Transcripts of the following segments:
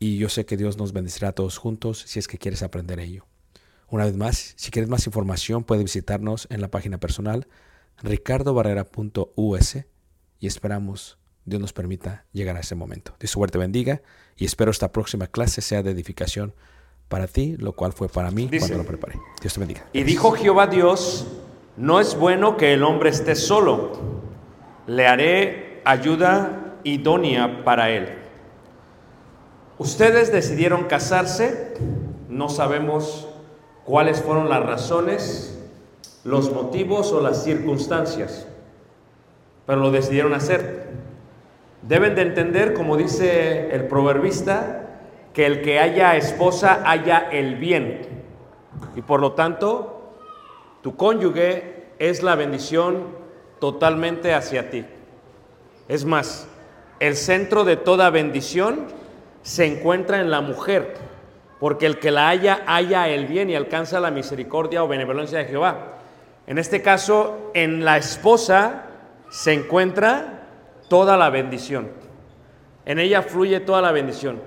y yo sé que Dios nos bendecirá a todos juntos si es que quieres aprender ello. Una vez más, si quieres más información, puedes visitarnos en la página personal ricardobarrera.us y esperamos Dios nos permita llegar a ese momento. Dios suerte bendiga y espero esta próxima clase sea de edificación para ti, lo cual fue para mí Dice, cuando lo preparé. Dios te bendiga. Y dijo Jehová Dios, no es bueno que el hombre esté solo, le haré ayuda idónea para él. Ustedes decidieron casarse, no sabemos cuáles fueron las razones, los motivos o las circunstancias, pero lo decidieron hacer. Deben de entender, como dice el proverbista, que el que haya esposa haya el bien. Y por lo tanto, tu cónyuge es la bendición totalmente hacia ti. Es más, el centro de toda bendición se encuentra en la mujer, porque el que la haya, haya el bien y alcanza la misericordia o benevolencia de Jehová. En este caso, en la esposa se encuentra toda la bendición. En ella fluye toda la bendición.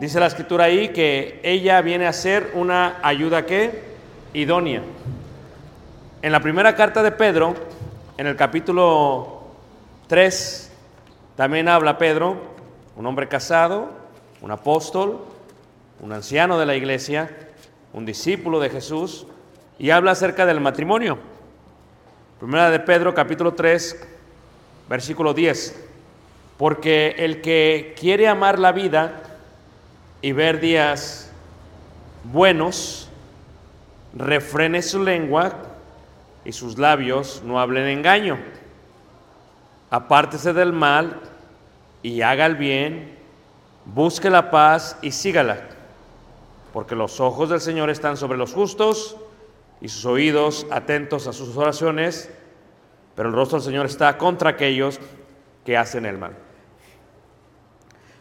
Dice la escritura ahí que ella viene a ser una ayuda que idónea. En la primera carta de Pedro, en el capítulo 3, también habla Pedro un hombre casado, un apóstol, un anciano de la iglesia, un discípulo de Jesús, y habla acerca del matrimonio. Primera de Pedro, capítulo 3, versículo 10. Porque el que quiere amar la vida y ver días buenos, refrene su lengua y sus labios no hablen engaño. Apártese del mal y haga el bien, busque la paz y sígala, porque los ojos del Señor están sobre los justos y sus oídos atentos a sus oraciones, pero el rostro del Señor está contra aquellos que hacen el mal.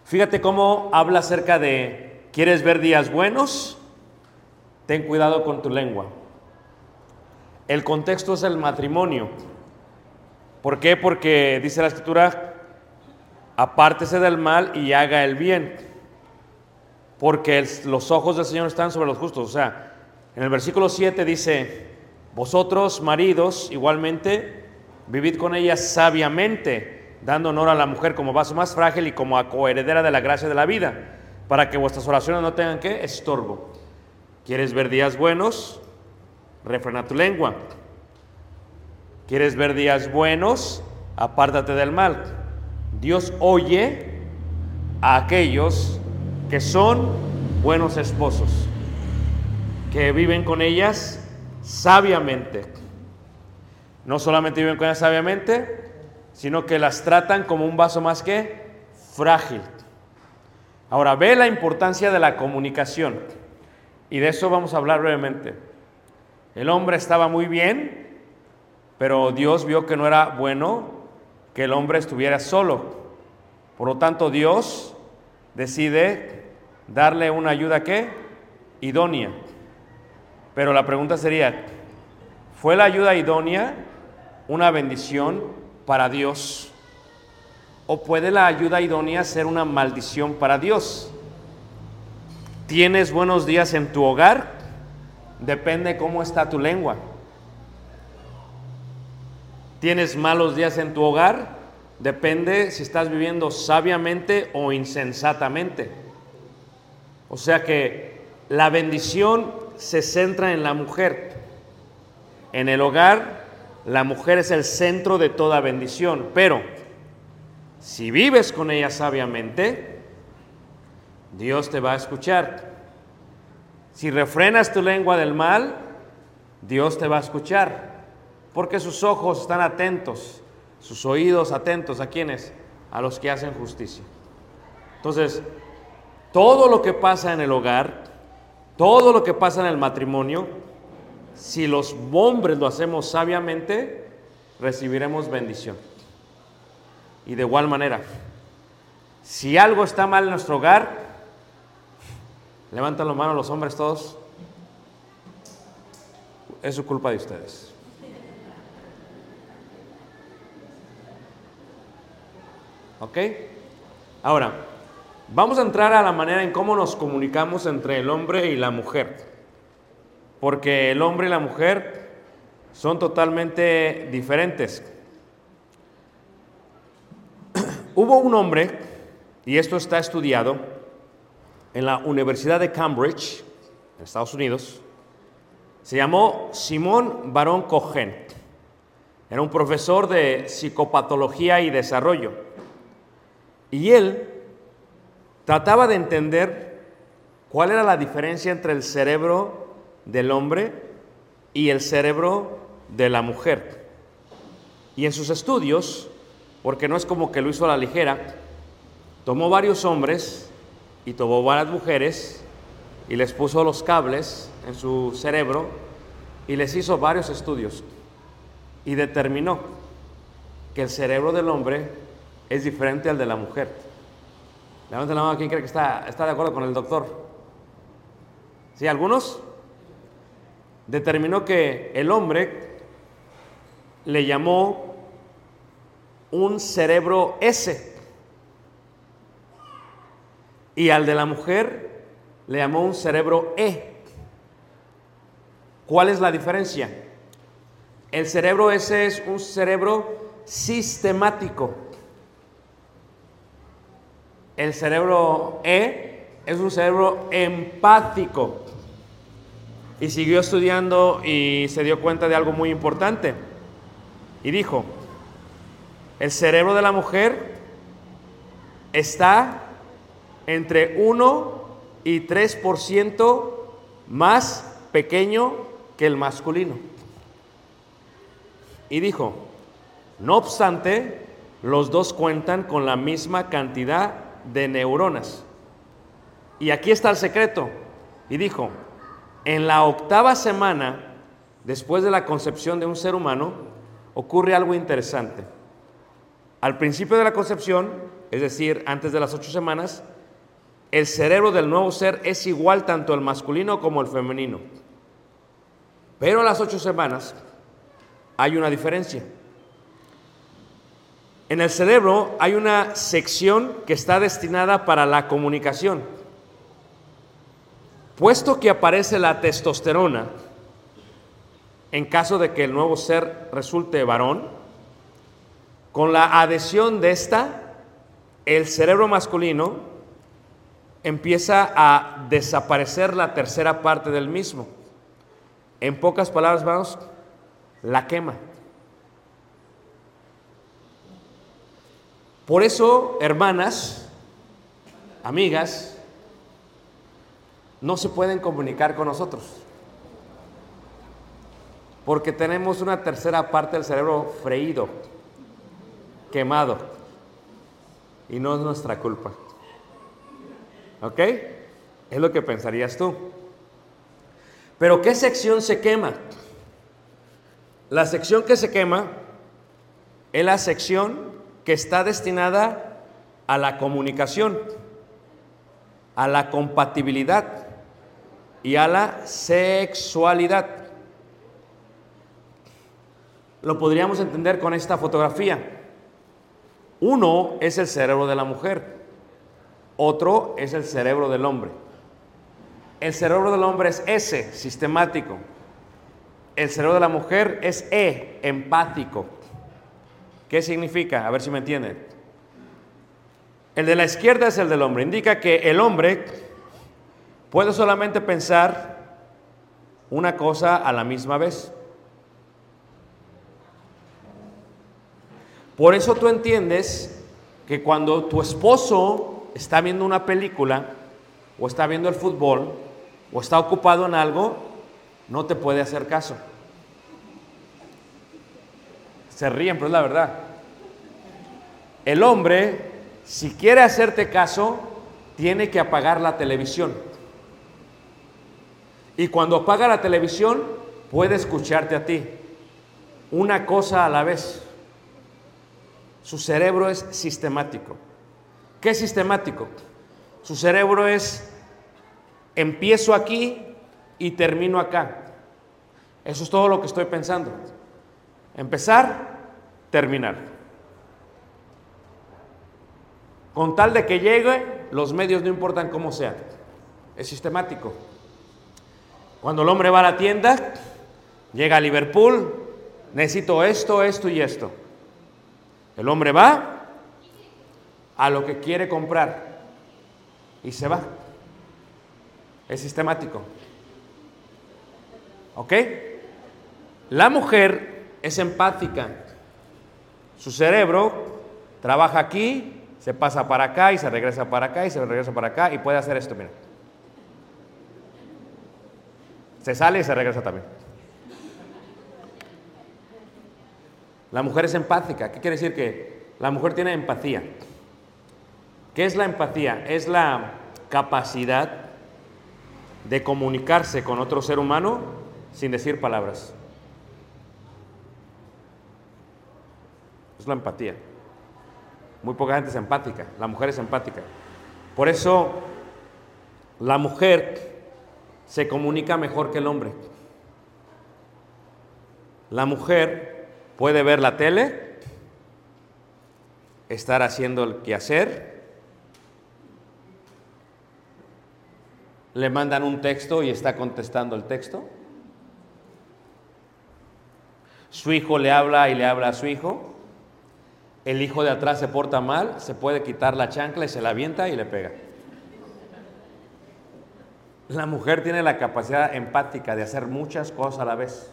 Fíjate cómo habla acerca de, ¿quieres ver días buenos? Ten cuidado con tu lengua. El contexto es el matrimonio. ¿Por qué? Porque dice la escritura, apártese del mal y haga el bien. Porque los ojos del Señor están sobre los justos. O sea, en el versículo 7 dice, vosotros maridos igualmente vivid con ella sabiamente, dando honor a la mujer como vaso más frágil y como a coheredera de la gracia de la vida, para que vuestras oraciones no tengan que estorbo. ¿Quieres ver días buenos? Refrena tu lengua. ¿Quieres ver días buenos? Apártate del mal. Dios oye a aquellos que son buenos esposos, que viven con ellas sabiamente. No solamente viven con ellas sabiamente, sino que las tratan como un vaso más que frágil. Ahora, ve la importancia de la comunicación. Y de eso vamos a hablar brevemente. El hombre estaba muy bien, pero Dios vio que no era bueno que el hombre estuviera solo. Por lo tanto, Dios decide darle una ayuda que idónea. Pero la pregunta sería, ¿fue la ayuda idónea una bendición para Dios? ¿O puede la ayuda idónea ser una maldición para Dios? ¿Tienes buenos días en tu hogar? Depende cómo está tu lengua. ¿Tienes malos días en tu hogar? Depende si estás viviendo sabiamente o insensatamente. O sea que la bendición se centra en la mujer. En el hogar, la mujer es el centro de toda bendición. Pero si vives con ella sabiamente, Dios te va a escuchar. Si refrenas tu lengua del mal, Dios te va a escuchar. Porque sus ojos están atentos, sus oídos atentos a quienes, a los que hacen justicia. Entonces, todo lo que pasa en el hogar, todo lo que pasa en el matrimonio, si los hombres lo hacemos sabiamente, recibiremos bendición. Y de igual manera, si algo está mal en nuestro hogar, levantan la mano los hombres todos, es su culpa de ustedes. ¿Ok? Ahora, vamos a entrar a la manera en cómo nos comunicamos entre el hombre y la mujer. Porque el hombre y la mujer son totalmente diferentes. Hubo un hombre, y esto está estudiado, en la Universidad de Cambridge, en Estados Unidos, se llamó Simón Barón Cohen. Era un profesor de psicopatología y desarrollo. Y él trataba de entender cuál era la diferencia entre el cerebro del hombre y el cerebro de la mujer. Y en sus estudios, porque no es como que lo hizo a la ligera, tomó varios hombres y tomó varias mujeres y les puso los cables en su cerebro y les hizo varios estudios y determinó que el cerebro del hombre es diferente al de la mujer. Levanten la mano, ¿quién cree que está, está de acuerdo con el doctor? ¿Sí, algunos? Determinó que el hombre le llamó un cerebro S y al de la mujer le llamó un cerebro E. ¿Cuál es la diferencia? El cerebro S es un cerebro sistemático. El cerebro E es un cerebro empático. Y siguió estudiando y se dio cuenta de algo muy importante. Y dijo, el cerebro de la mujer está entre 1 y 3% más pequeño que el masculino. Y dijo, no obstante, los dos cuentan con la misma cantidad de neuronas. Y aquí está el secreto. Y dijo, en la octava semana, después de la concepción de un ser humano, ocurre algo interesante. Al principio de la concepción, es decir, antes de las ocho semanas, el cerebro del nuevo ser es igual tanto el masculino como el femenino. Pero a las ocho semanas hay una diferencia. En el cerebro hay una sección que está destinada para la comunicación. Puesto que aparece la testosterona, en caso de que el nuevo ser resulte varón, con la adhesión de esta, el cerebro masculino empieza a desaparecer la tercera parte del mismo. En pocas palabras, vamos, la quema. Por eso, hermanas, amigas, no se pueden comunicar con nosotros. Porque tenemos una tercera parte del cerebro freído, quemado. Y no es nuestra culpa. ¿Ok? Es lo que pensarías tú. Pero ¿qué sección se quema? La sección que se quema es la sección que está destinada a la comunicación, a la compatibilidad y a la sexualidad. Lo podríamos entender con esta fotografía. Uno es el cerebro de la mujer, otro es el cerebro del hombre. El cerebro del hombre es S, sistemático. El cerebro de la mujer es E, empático. ¿Qué significa? A ver si me entienden. El de la izquierda es el del hombre. Indica que el hombre puede solamente pensar una cosa a la misma vez. Por eso tú entiendes que cuando tu esposo está viendo una película o está viendo el fútbol o está ocupado en algo, no te puede hacer caso. Se ríen, pero es la verdad. El hombre, si quiere hacerte caso, tiene que apagar la televisión. Y cuando apaga la televisión, puede escucharte a ti. Una cosa a la vez. Su cerebro es sistemático. ¿Qué es sistemático? Su cerebro es, empiezo aquí y termino acá. Eso es todo lo que estoy pensando. Empezar, terminar. Con tal de que llegue, los medios no importan cómo sean. Es sistemático. Cuando el hombre va a la tienda, llega a Liverpool, necesito esto, esto y esto. El hombre va a lo que quiere comprar y se va. Es sistemático. ¿Ok? La mujer es empática. Su cerebro trabaja aquí, se pasa para acá y se regresa para acá y se regresa para acá y puede hacer esto, mira. Se sale y se regresa también. La mujer es empática. ¿Qué quiere decir que la mujer tiene empatía? ¿Qué es la empatía? Es la capacidad de comunicarse con otro ser humano sin decir palabras. Es la empatía. Muy poca gente es empática. La mujer es empática. Por eso la mujer se comunica mejor que el hombre. La mujer puede ver la tele, estar haciendo el quehacer, le mandan un texto y está contestando el texto. Su hijo le habla y le habla a su hijo. El hijo de atrás se porta mal, se puede quitar la chancla y se la avienta y le pega. La mujer tiene la capacidad empática de hacer muchas cosas a la vez.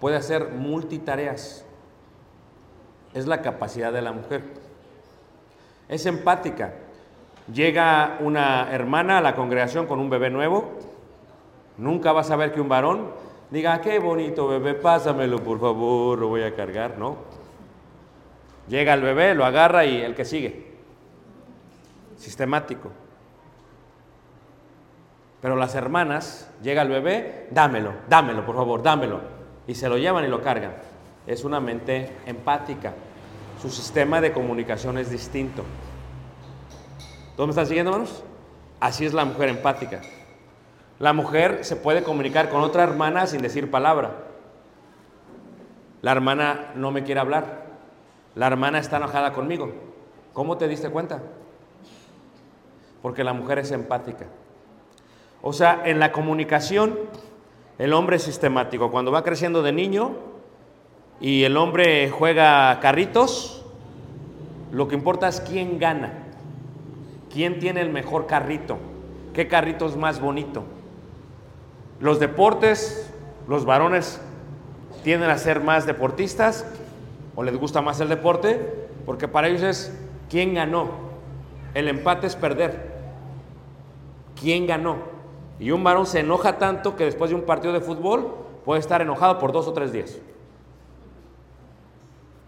Puede hacer multitareas. Es la capacidad de la mujer. Es empática. Llega una hermana a la congregación con un bebé nuevo. Nunca vas a ver que un varón diga, qué bonito bebé, pásamelo por favor, lo voy a cargar, ¿no? Llega el bebé, lo agarra y el que sigue. Sistemático. Pero las hermanas, llega el bebé, dámelo, dámelo, por favor, dámelo. Y se lo llevan y lo cargan. Es una mente empática. Su sistema de comunicación es distinto. ¿Todos me están siguiendo, hermanos? Así es la mujer empática. La mujer se puede comunicar con otra hermana sin decir palabra. La hermana no me quiere hablar. La hermana está enojada conmigo. ¿Cómo te diste cuenta? Porque la mujer es empática. O sea, en la comunicación, el hombre es sistemático. Cuando va creciendo de niño y el hombre juega carritos, lo que importa es quién gana, quién tiene el mejor carrito, qué carrito es más bonito. Los deportes, los varones tienden a ser más deportistas o les gusta más el deporte, porque para ellos es quién ganó. El empate es perder. ¿Quién ganó? Y un varón se enoja tanto que después de un partido de fútbol puede estar enojado por dos o tres días.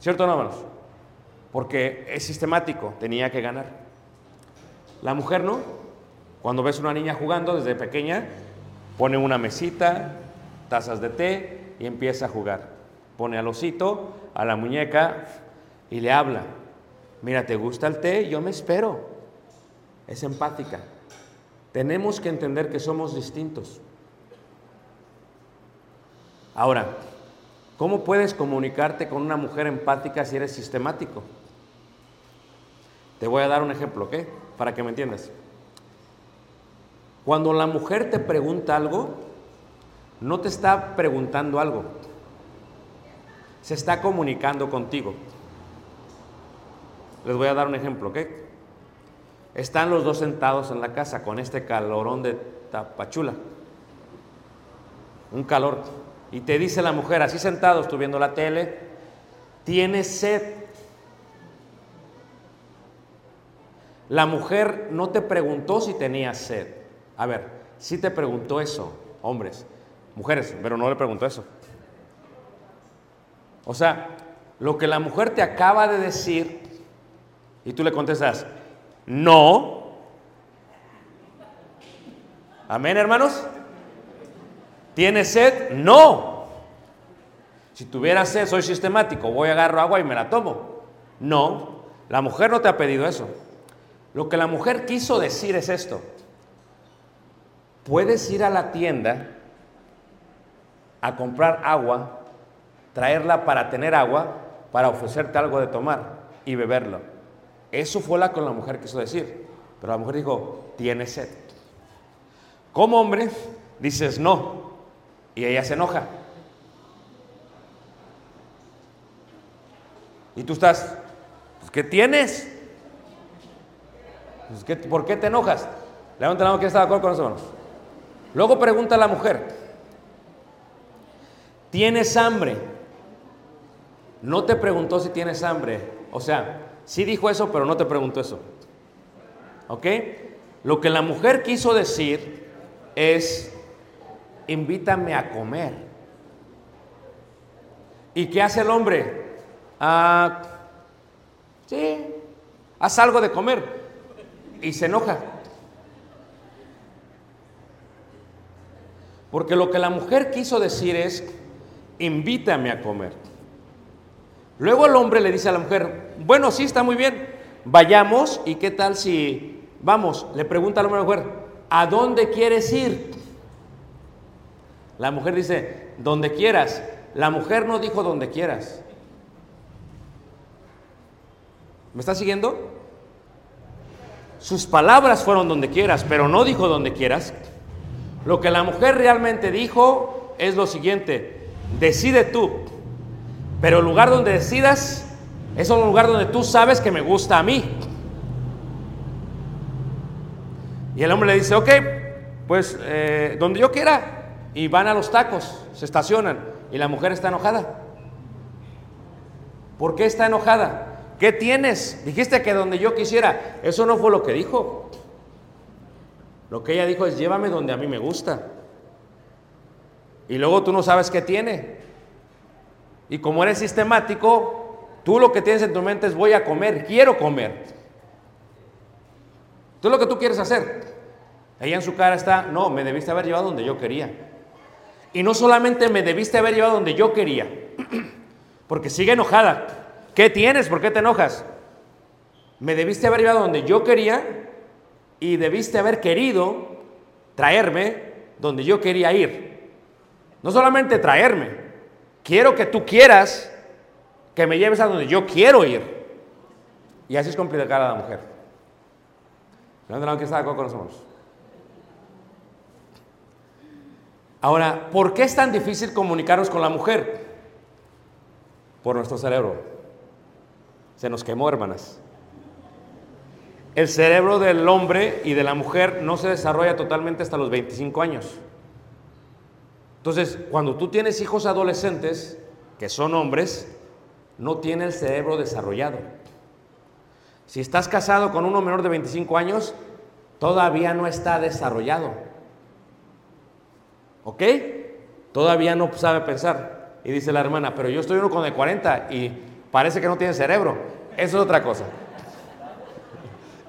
¿Cierto o no, hermanos? Porque es sistemático, tenía que ganar. La mujer no. Cuando ves una niña jugando desde pequeña, pone una mesita, tazas de té y empieza a jugar. Pone al osito, a la muñeca y le habla. Mira, ¿te gusta el té? Yo me espero. Es empática. Tenemos que entender que somos distintos. Ahora, ¿cómo puedes comunicarte con una mujer empática si eres sistemático? Te voy a dar un ejemplo, ¿ok? Para que me entiendas. Cuando la mujer te pregunta algo, no te está preguntando algo, se está comunicando contigo. Les voy a dar un ejemplo, ¿ok? Están los dos sentados en la casa con este calorón de tapachula. Un calor. Y te dice la mujer, así sentados, tú viendo la tele, tienes sed. La mujer no te preguntó si tenías sed. A ver, sí te preguntó eso, hombres, mujeres, pero no le preguntó eso. O sea, lo que la mujer te acaba de decir y tú le contestas, no. Amén, hermanos. ¿Tienes sed? No. Si tuviera sed, soy sistemático, voy a agarro agua y me la tomo. No, la mujer no te ha pedido eso. Lo que la mujer quiso decir es esto. Puedes ir a la tienda a comprar agua, traerla para tener agua, para ofrecerte algo de tomar y beberlo. Eso fue lo que la mujer quiso decir. Pero la mujer dijo, tiene sed. Como hombre, dices no. Y ella se enoja. Y tú estás, pues, ¿qué tienes? Pues, ¿qué- ¿Por qué te enojas? Levanta la mano que está de acuerdo con nosotros. Luego pregunta a la mujer, ¿tienes hambre? No te preguntó si tienes hambre. O sea, sí dijo eso, pero no te preguntó eso. ¿Ok? Lo que la mujer quiso decir es, invítame a comer. ¿Y qué hace el hombre? Ah, sí, haz algo de comer. Y se enoja. Porque lo que la mujer quiso decir es, invítame a comer. Luego el hombre le dice a la mujer, bueno, sí, está muy bien, vayamos y qué tal si, vamos, le pregunta al hombre a la mujer, ¿a dónde quieres ir? La mujer dice, donde quieras. La mujer no dijo donde quieras. ¿Me está siguiendo? Sus palabras fueron donde quieras, pero no dijo donde quieras. Lo que la mujer realmente dijo es lo siguiente, decide tú, Pero el lugar donde decidas es un lugar donde tú sabes que me gusta a mí. Y el hombre le dice, ok, pues eh, donde yo quiera. Y van a los tacos, se estacionan. Y la mujer está enojada. ¿Por qué está enojada? ¿Qué tienes? Dijiste que donde yo quisiera. Eso no fue lo que dijo. Lo que ella dijo es, llévame donde a mí me gusta. Y luego tú no sabes qué tiene. Y como eres sistemático, tú lo que tienes en tu mente es voy a comer, quiero comer. Tú lo que tú quieres hacer. Ella en su cara está, no, me debiste haber llevado donde yo quería. Y no solamente me debiste haber llevado donde yo quería, porque sigue enojada. ¿Qué tienes? ¿Por qué te enojas? Me debiste haber llevado donde yo quería y debiste haber querido traerme donde yo quería ir. No solamente traerme, quiero que tú quieras que me lleves a donde yo quiero ir. Y así es complicada la mujer. ¿No que está de acuerdo con nosotros? Ahora, ¿por qué es tan difícil comunicarnos con la mujer? Por nuestro cerebro. Se nos quemó, hermanas. El cerebro del hombre y de la mujer no se desarrolla totalmente hasta los 25 años. Entonces, cuando tú tienes hijos adolescentes, que son hombres, no tiene el cerebro desarrollado. Si estás casado con uno menor de 25 años, todavía no está desarrollado. ¿Ok? Todavía no sabe pensar. Y dice la hermana, pero yo estoy uno con de 40 y parece que no tiene cerebro. Eso es otra cosa.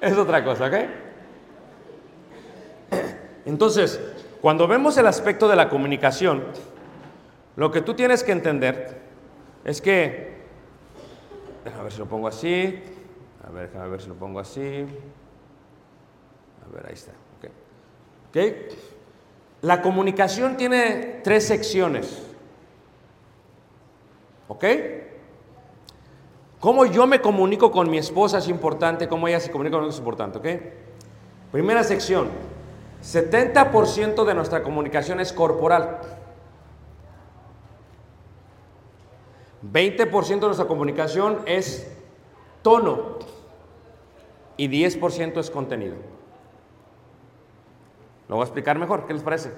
Es otra cosa, ¿ok? Entonces, cuando vemos el aspecto de la comunicación, lo que tú tienes que entender es que, déjame ver si lo pongo así, a ver, déjame ver si lo pongo así, a ver, ahí está, ok. ¿Ok? La comunicación tiene tres secciones. ¿Ok? Cómo yo me comunico con mi esposa es importante, cómo ella se comunica conmigo es importante, ¿ok? Primera sección, 70% de nuestra comunicación es corporal. 20% de nuestra comunicación es tono y 10% es contenido. Lo voy a explicar mejor, ¿qué les parece?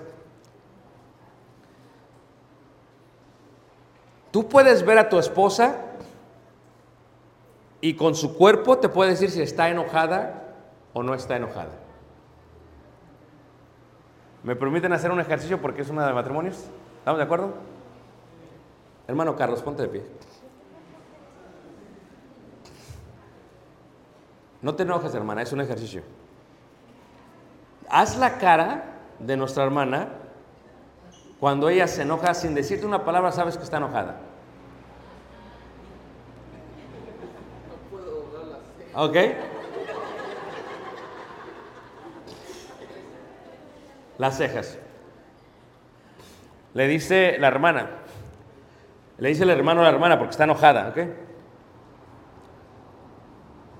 Tú puedes ver a tu esposa y con su cuerpo te puede decir si está enojada o no está enojada. ¿Me permiten hacer un ejercicio porque es una de matrimonios? ¿Estamos de acuerdo? Hermano Carlos, ponte de pie. No te enojes, hermana, es un ejercicio haz la cara de nuestra hermana cuando ella se enoja sin decirte una palabra, sabes que está enojada. ¿Ok? Las cejas. Le dice la hermana. Le dice el hermano a la hermana porque está enojada, ¿ok?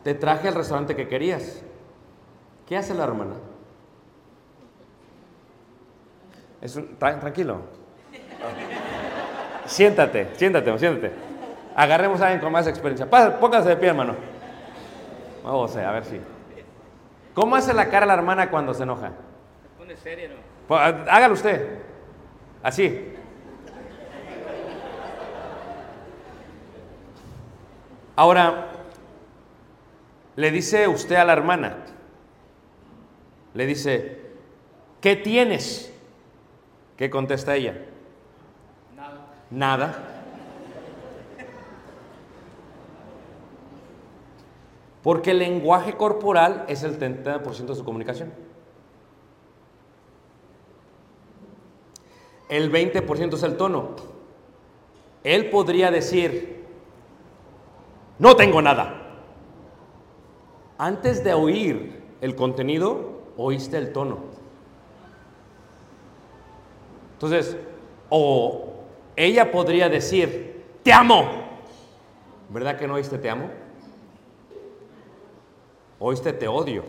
Te traje al restaurante que querías. ¿Qué hace la hermana? Es tranquilo. siéntate, siéntate, siéntate. Agarremos a alguien con más experiencia. póngase de pie, hermano. Vamos a ver si. ¿Cómo hace la cara la hermana cuando se enoja? Se pone seria, ¿no? Pues, hágalo usted. Así. Ahora, le dice usted a la hermana, le dice, ¿qué tienes? ¿Qué contesta ella? Nada. Nada. Porque el lenguaje corporal es el 30% de su comunicación. El 20% es el tono. Él podría decir, no tengo nada. Antes de oír el contenido, oíste el tono. Entonces, o ella podría decir, te amo. ¿Verdad que no oíste te amo? Oíste te odio.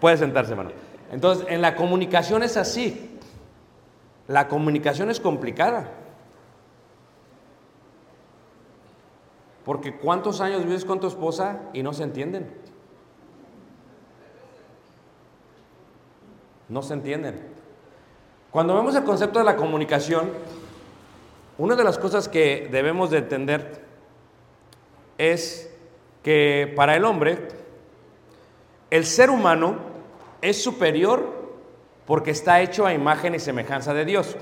Puede sentarse, hermano. Entonces, en la comunicación es así. La comunicación es complicada. Porque ¿cuántos años vives con tu esposa y no se entienden? No se entienden. Cuando vemos el concepto de la comunicación, una de las cosas que debemos de entender es que para el hombre, el ser humano es superior porque está hecho a imagen y semejanza de Dios.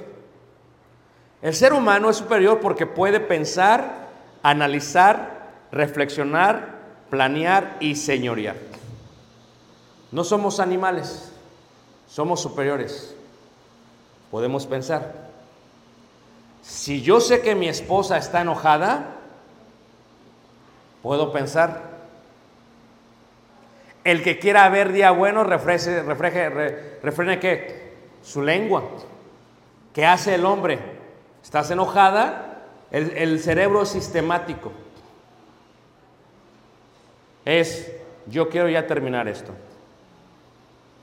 El ser humano es superior porque puede pensar, analizar, reflexionar, planear y señorear. No somos animales, somos superiores. Podemos pensar. Si yo sé que mi esposa está enojada, puedo pensar. El que quiera ver día bueno, refreje, refreje, re- refrene? Su lengua. ¿Qué hace el hombre? ¿Estás enojada? El, el cerebro sistemático. Es, yo quiero ya terminar esto.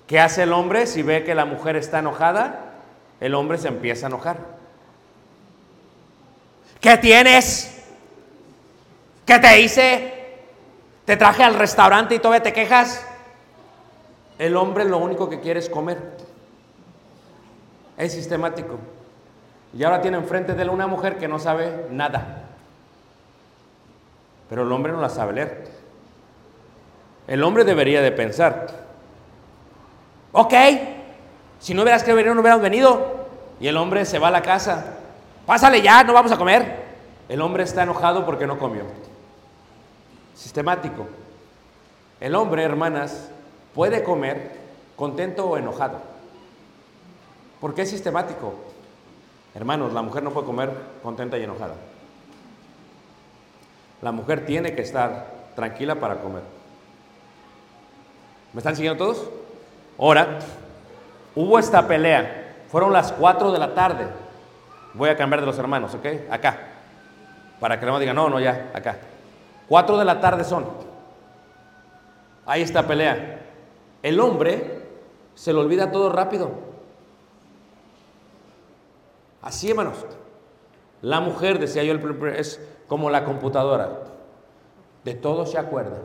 ¿Qué hace el hombre si ve que la mujer está enojada? El hombre se empieza a enojar. ¿Qué tienes? ¿Qué te hice? ¿Te traje al restaurante y todavía te quejas? El hombre lo único que quiere es comer. Es sistemático. Y ahora tiene enfrente de él una mujer que no sabe nada. Pero el hombre no la sabe leer. El hombre debería de pensar, ok, si no hubieras que venir, no hubieras venido. Y el hombre se va a la casa. Pásale ya, no vamos a comer. El hombre está enojado porque no comió. Sistemático. El hombre, hermanas, puede comer contento o enojado. ¿Por qué es sistemático? Hermanos, la mujer no puede comer contenta y enojada. La mujer tiene que estar tranquila para comer. ¿Me están siguiendo todos? Ahora, hubo esta pelea. Fueron las 4 de la tarde. Voy a cambiar de los hermanos, ¿ok? Acá. Para que no me digan, no, no, ya, acá. 4 de la tarde son. Ahí está pelea. El hombre se le olvida todo rápido. Así, hermanos. La mujer, decía yo, es como la computadora. De todo se acuerda.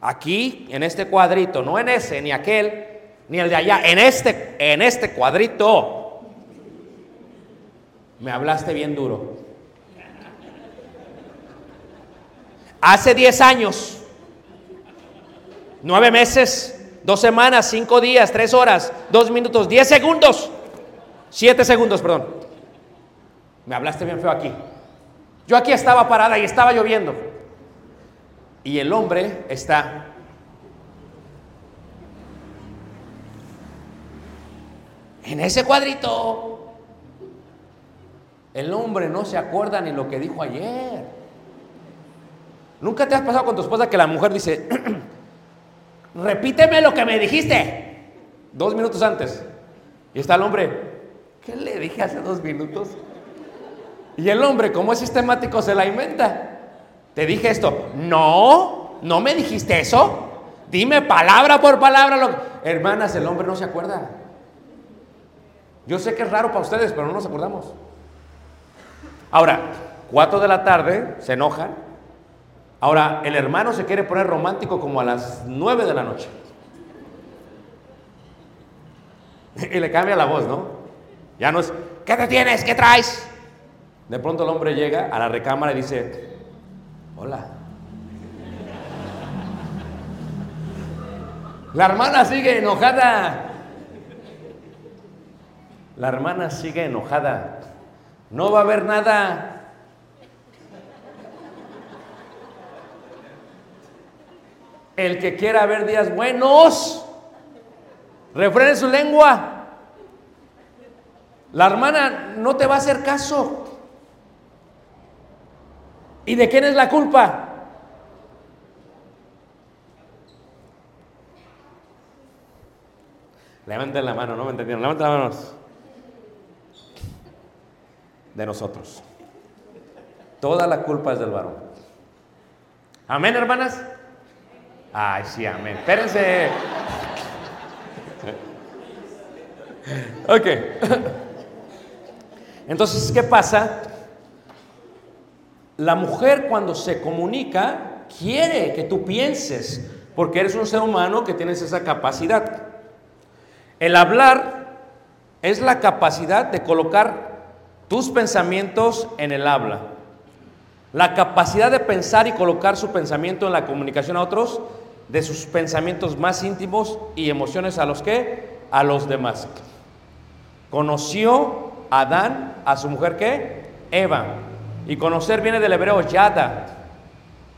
Aquí, en este cuadrito, no en ese, ni aquel, ni el de allá, en este, en este cuadrito, me hablaste bien duro. Hace 10 años, 9 meses, 2 semanas, 5 días, 3 horas, 2 minutos, 10 segundos, 7 segundos, perdón. Me hablaste bien feo aquí. Yo aquí estaba parada y estaba lloviendo. Y el hombre está en ese cuadrito. El hombre no se acuerda ni lo que dijo ayer. ¿Nunca te has pasado con tu esposa que la mujer dice, repíteme lo que me dijiste dos minutos antes? Y está el hombre, ¿qué le dije hace dos minutos? Y el hombre, como es sistemático, se la inventa. Te dije esto. No, no me dijiste eso. Dime palabra por palabra. Lo... Hermanas, el hombre no se acuerda. Yo sé que es raro para ustedes, pero no nos acordamos. Ahora, 4 de la tarde, se enojan. Ahora, el hermano se quiere poner romántico como a las 9 de la noche. Y le cambia la voz, ¿no? Ya no es, ¿qué te tienes? ¿Qué traes? De pronto el hombre llega a la recámara y dice, hola. La hermana sigue enojada. La hermana sigue enojada. No va a haber nada. El que quiera ver días buenos, refrene su lengua. La hermana no te va a hacer caso. ¿Y de quién es la culpa? Levanten la mano, no me entendieron. Levanten las manos. De nosotros. Toda la culpa es del varón. Amén, hermanas. Ay, sí, amén. Espérense. Ok. Entonces, ¿qué pasa? La mujer cuando se comunica quiere que tú pienses, porque eres un ser humano que tienes esa capacidad. El hablar es la capacidad de colocar tus pensamientos en el habla. La capacidad de pensar y colocar su pensamiento en la comunicación a otros, de sus pensamientos más íntimos y emociones a los que? A los demás. Conoció Adán a su mujer que? Eva. Y conocer viene del hebreo yada,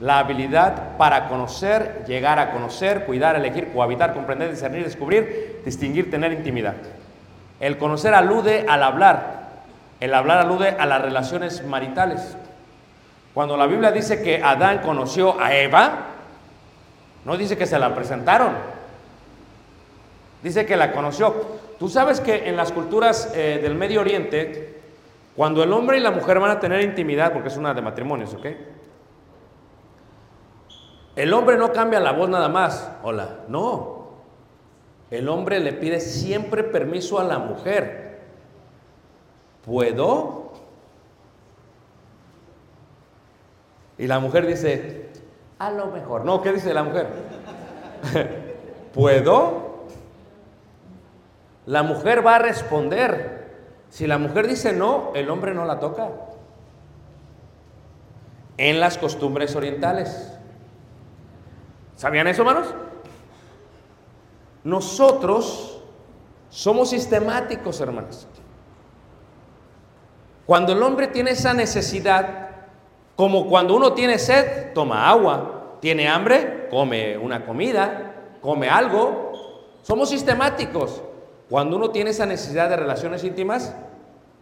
la habilidad para conocer, llegar a conocer, cuidar, elegir, cohabitar, comprender, discernir, descubrir, distinguir, tener intimidad. El conocer alude al hablar, el hablar alude a las relaciones maritales. Cuando la Biblia dice que Adán conoció a Eva, no dice que se la presentaron, dice que la conoció. Tú sabes que en las culturas eh, del Medio Oriente, cuando el hombre y la mujer van a tener intimidad, porque es una de matrimonios, ¿ok? El hombre no cambia la voz nada más, hola, no. El hombre le pide siempre permiso a la mujer. ¿Puedo? Y la mujer dice, a lo mejor. No, ¿qué dice la mujer? ¿Puedo? La mujer va a responder. Si la mujer dice no, el hombre no la toca. En las costumbres orientales. ¿Sabían eso, hermanos? Nosotros somos sistemáticos, hermanos. Cuando el hombre tiene esa necesidad, como cuando uno tiene sed, toma agua, tiene hambre, come una comida, come algo. Somos sistemáticos. Cuando uno tiene esa necesidad de relaciones íntimas,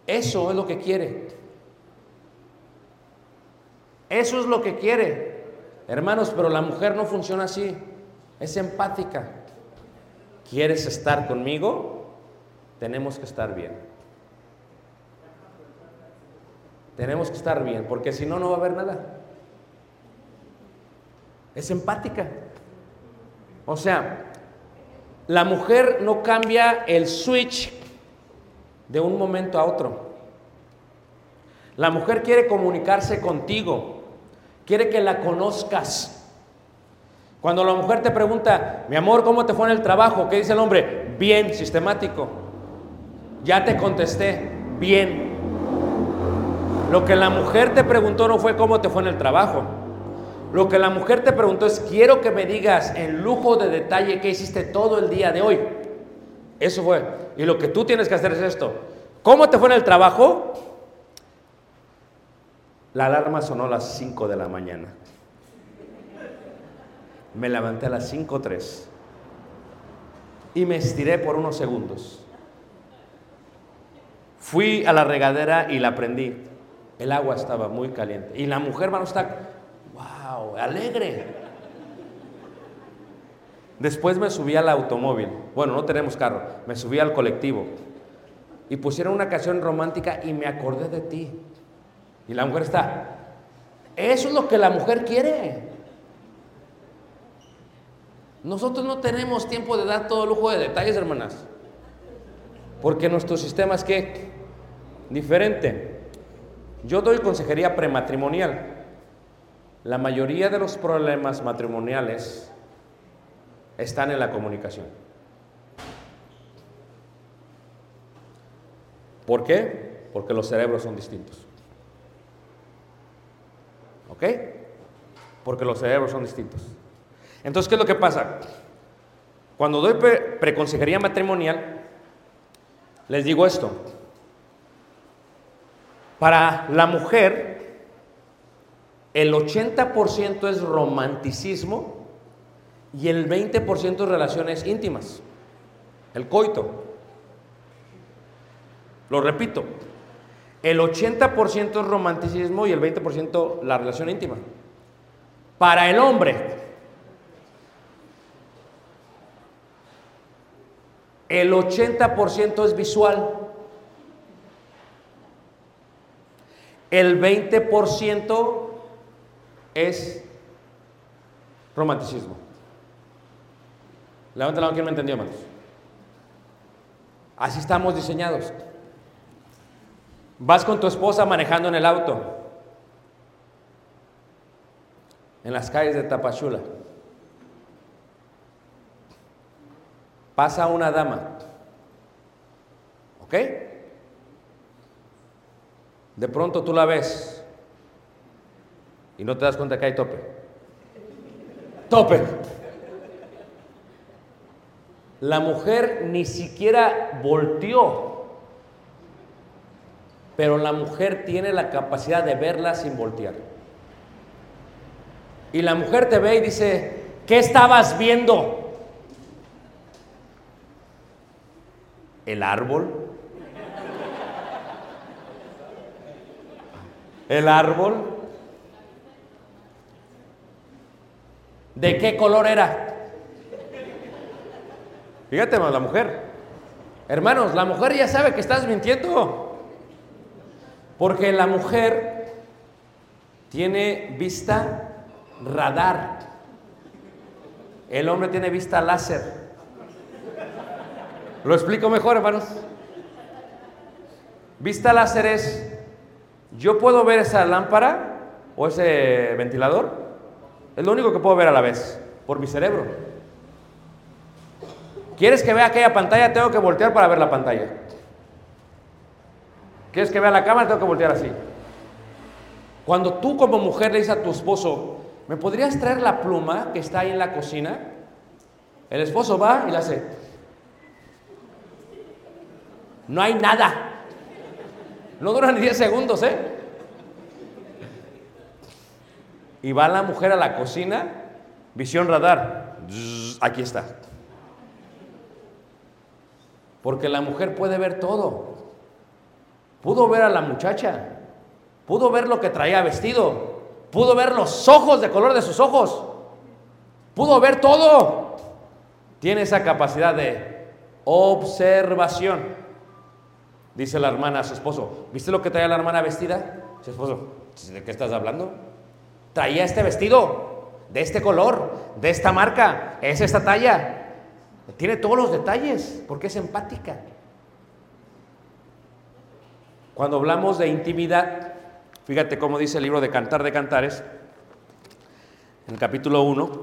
eso es lo que quiere. Eso es lo que quiere. Hermanos, pero la mujer no funciona así. Es empática. ¿Quieres estar conmigo? Tenemos que estar bien. Tenemos que estar bien, porque si no, no va a haber nada. Es empática. O sea, la mujer no cambia el switch de un momento a otro. La mujer quiere comunicarse contigo, quiere que la conozcas. Cuando la mujer te pregunta, mi amor, ¿cómo te fue en el trabajo? ¿Qué dice el hombre? Bien, sistemático. Ya te contesté, bien. Lo que la mujer te preguntó no fue cómo te fue en el trabajo. Lo que la mujer te preguntó es, quiero que me digas en lujo de detalle qué hiciste todo el día de hoy. Eso fue. Y lo que tú tienes que hacer es esto. ¿Cómo te fue en el trabajo? La alarma sonó a las 5 de la mañana. Me levanté a las 5.03 y me estiré por unos segundos. Fui a la regadera y la prendí. El agua estaba muy caliente. Y la mujer, hermano, está, wow, alegre. Después me subí al automóvil. Bueno, no tenemos carro. Me subí al colectivo. Y pusieron una canción romántica y me acordé de ti. Y la mujer está. Eso es lo que la mujer quiere. Nosotros no tenemos tiempo de dar todo lujo de detalles, hermanas. Porque nuestro sistema es que diferente. Yo doy consejería prematrimonial. La mayoría de los problemas matrimoniales están en la comunicación. ¿Por qué? Porque los cerebros son distintos. ¿Ok? Porque los cerebros son distintos. Entonces, ¿qué es lo que pasa? Cuando doy pre preconsejería matrimonial, les digo esto. Para la mujer, el 80% es romanticismo y el 20% es relaciones íntimas, el coito. Lo repito, el 80% es romanticismo y el 20% la relación íntima. Para el hombre, el 80% es visual, el 20% es romanticismo. Levanta la mano, ¿quién me entendió, hermanos? Así estamos diseñados. Vas con tu esposa manejando en el auto. en las calles de Tapachula. Pasa una dama. ¿Ok? De pronto tú la ves y no te das cuenta que hay tope. Tope. La mujer ni siquiera volteó, pero la mujer tiene la capacidad de verla sin voltear. Y la mujer te ve y dice, ¿qué estabas viendo? ¿El árbol? ¿El árbol? ¿De qué color era? Fíjate, la mujer. Hermanos, la mujer ya sabe que estás mintiendo. Porque la mujer tiene vista radar. El hombre tiene vista láser. Lo explico mejor, hermanos. Vista láser es, yo puedo ver esa lámpara o ese ventilador. Es lo único que puedo ver a la vez, por mi cerebro. ¿Quieres que vea aquella pantalla? Tengo que voltear para ver la pantalla. ¿Quieres que vea la cámara? Tengo que voltear así. Cuando tú como mujer le dices a tu esposo, ¿me podrías traer la pluma que está ahí en la cocina? El esposo va y la hace. No hay nada. No dura ni 10 segundos, ¿eh? Y va la mujer a la cocina, visión radar. Aquí está. Porque la mujer puede ver todo. Pudo ver a la muchacha. Pudo ver lo que traía vestido. Pudo ver los ojos de color de sus ojos. Pudo ver todo. Tiene esa capacidad de observación. Dice la hermana a su esposo, ¿viste lo que traía la hermana vestida? Su esposo, ¿de qué estás hablando? Traía este vestido, de este color, de esta marca, es esta talla. Tiene todos los detalles, porque es empática. Cuando hablamos de intimidad, fíjate cómo dice el libro de Cantar de Cantares, en el capítulo 1,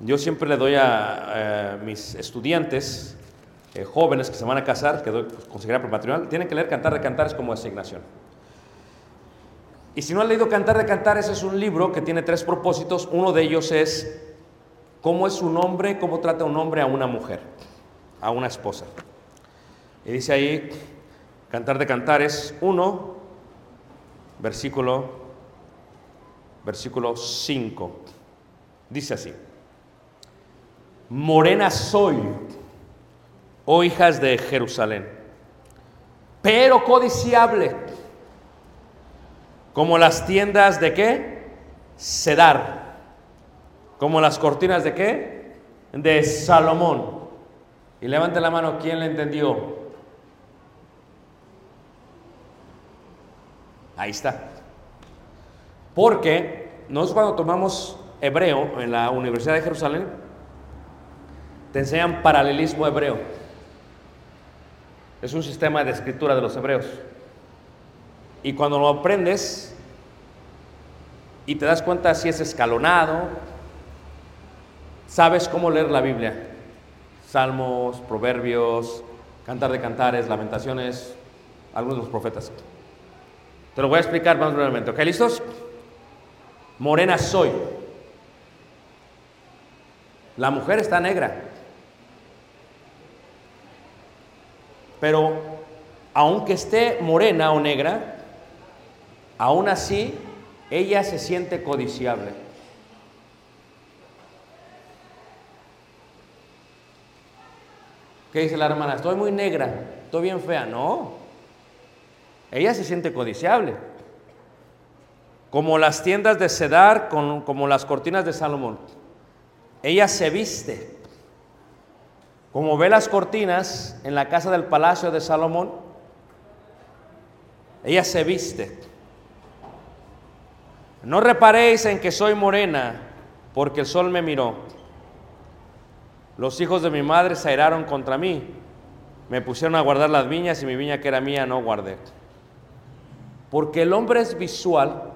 yo siempre le doy a eh, mis estudiantes, eh, jóvenes que se van a casar, que doy consejería prematrimonial, tienen que leer Cantar de Cantares como asignación. Y si no han leído Cantar de Cantares, es un libro que tiene tres propósitos. Uno de ellos es cómo es un hombre, cómo trata un hombre a una mujer, a una esposa. Y dice ahí, Cantar de Cantares 1, versículo, versículo 5. Dice así, Morena soy, oh hijas de Jerusalén, pero codiciable, como las tiendas de qué? Sedar. Como las cortinas de qué? De Salomón. Y levante la mano, ¿quién le entendió? Ahí está. Porque nosotros cuando tomamos hebreo en la Universidad de Jerusalén, te enseñan paralelismo hebreo. Es un sistema de escritura de los hebreos. Y cuando lo aprendes y te das cuenta si es escalonado, sabes cómo leer la Biblia. Salmos, proverbios, cantar de cantares, lamentaciones, algunos de los profetas. Te lo voy a explicar más brevemente. ¿Ok? ¿Listos? Morena soy. La mujer está negra. Pero aunque esté morena o negra, aún así ella se siente codiciable. ¿Qué dice la hermana? Estoy muy negra, estoy bien fea. No, ella se siente codiciable. Como las tiendas de Cedar, con- como las cortinas de Salomón. Ella se viste. Como ve las cortinas en la casa del palacio de Salomón, ella se viste. No reparéis en que soy morena, porque el sol me miró. Los hijos de mi madre se airaron contra mí. Me pusieron a guardar las viñas y mi viña que era mía no guardé. Porque el hombre es visual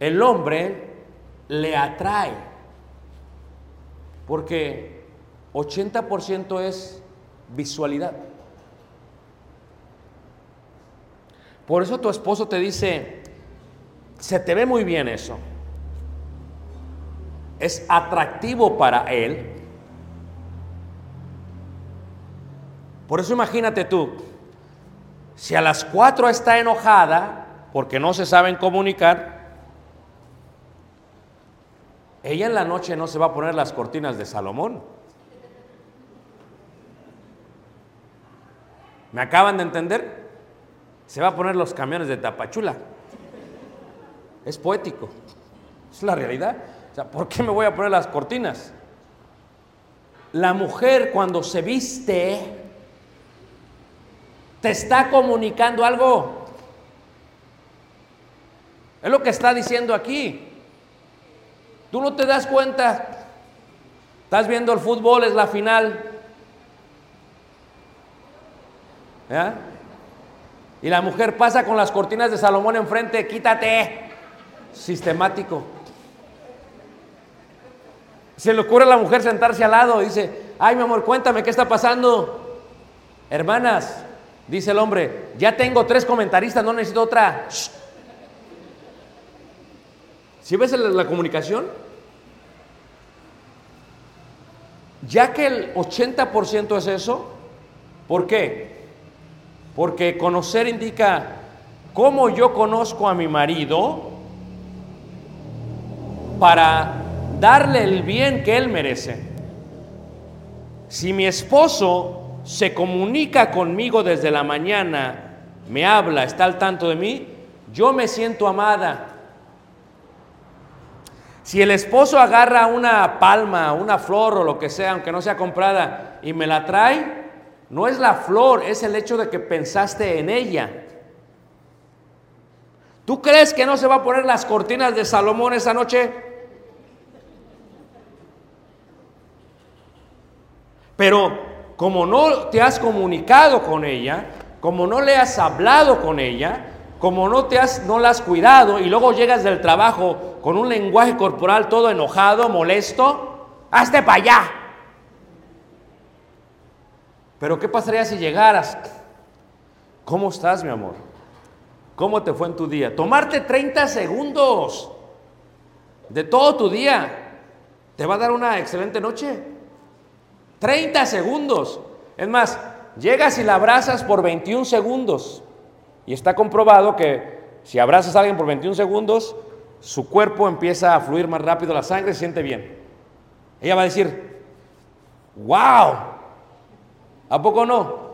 el hombre le atrae, porque 80% es visualidad. Por eso tu esposo te dice, se te ve muy bien eso. Es atractivo para él. Por eso imagínate tú, si a las 4 está enojada porque no se saben comunicar, ella en la noche no se va a poner las cortinas de Salomón. ¿Me acaban de entender? se va a poner los camiones de Tapachula. Es poético. Es la realidad. O sea, ¿por qué me voy a poner las cortinas? La mujer cuando se viste te está comunicando algo. Es lo que está diciendo aquí. Tú no te das cuenta. Estás viendo el fútbol, es la final. ¿Ya? Y la mujer pasa con las cortinas de Salomón enfrente, quítate. Sistemático. Se le ocurre a la mujer sentarse al lado y dice, ay mi amor, cuéntame qué está pasando. Hermanas, dice el hombre, ya tengo tres comentaristas, no necesito otra. ¿Si ¿Sí ves la, la comunicación? Ya que el 80% es eso, ¿por qué? Porque conocer indica cómo yo conozco a mi marido para darle el bien que él merece. Si mi esposo se comunica conmigo desde la mañana, me habla, está al tanto de mí, yo me siento amada. Si el esposo agarra una palma, una flor o lo que sea, aunque no sea comprada, y me la trae, no es la flor, es el hecho de que pensaste en ella. ¿Tú crees que no se va a poner las cortinas de Salomón esa noche? Pero como no te has comunicado con ella, como no le has hablado con ella, como no te has no la has cuidado y luego llegas del trabajo con un lenguaje corporal todo enojado, molesto, hazte para allá. Pero ¿qué pasaría si llegaras? ¿Cómo estás, mi amor? ¿Cómo te fue en tu día? Tomarte 30 segundos de todo tu día te va a dar una excelente noche. 30 segundos. Es más, llegas y la abrazas por 21 segundos. Y está comprobado que si abrazas a alguien por 21 segundos, su cuerpo empieza a fluir más rápido la sangre, se siente bien. Ella va a decir, wow, ¿A poco no?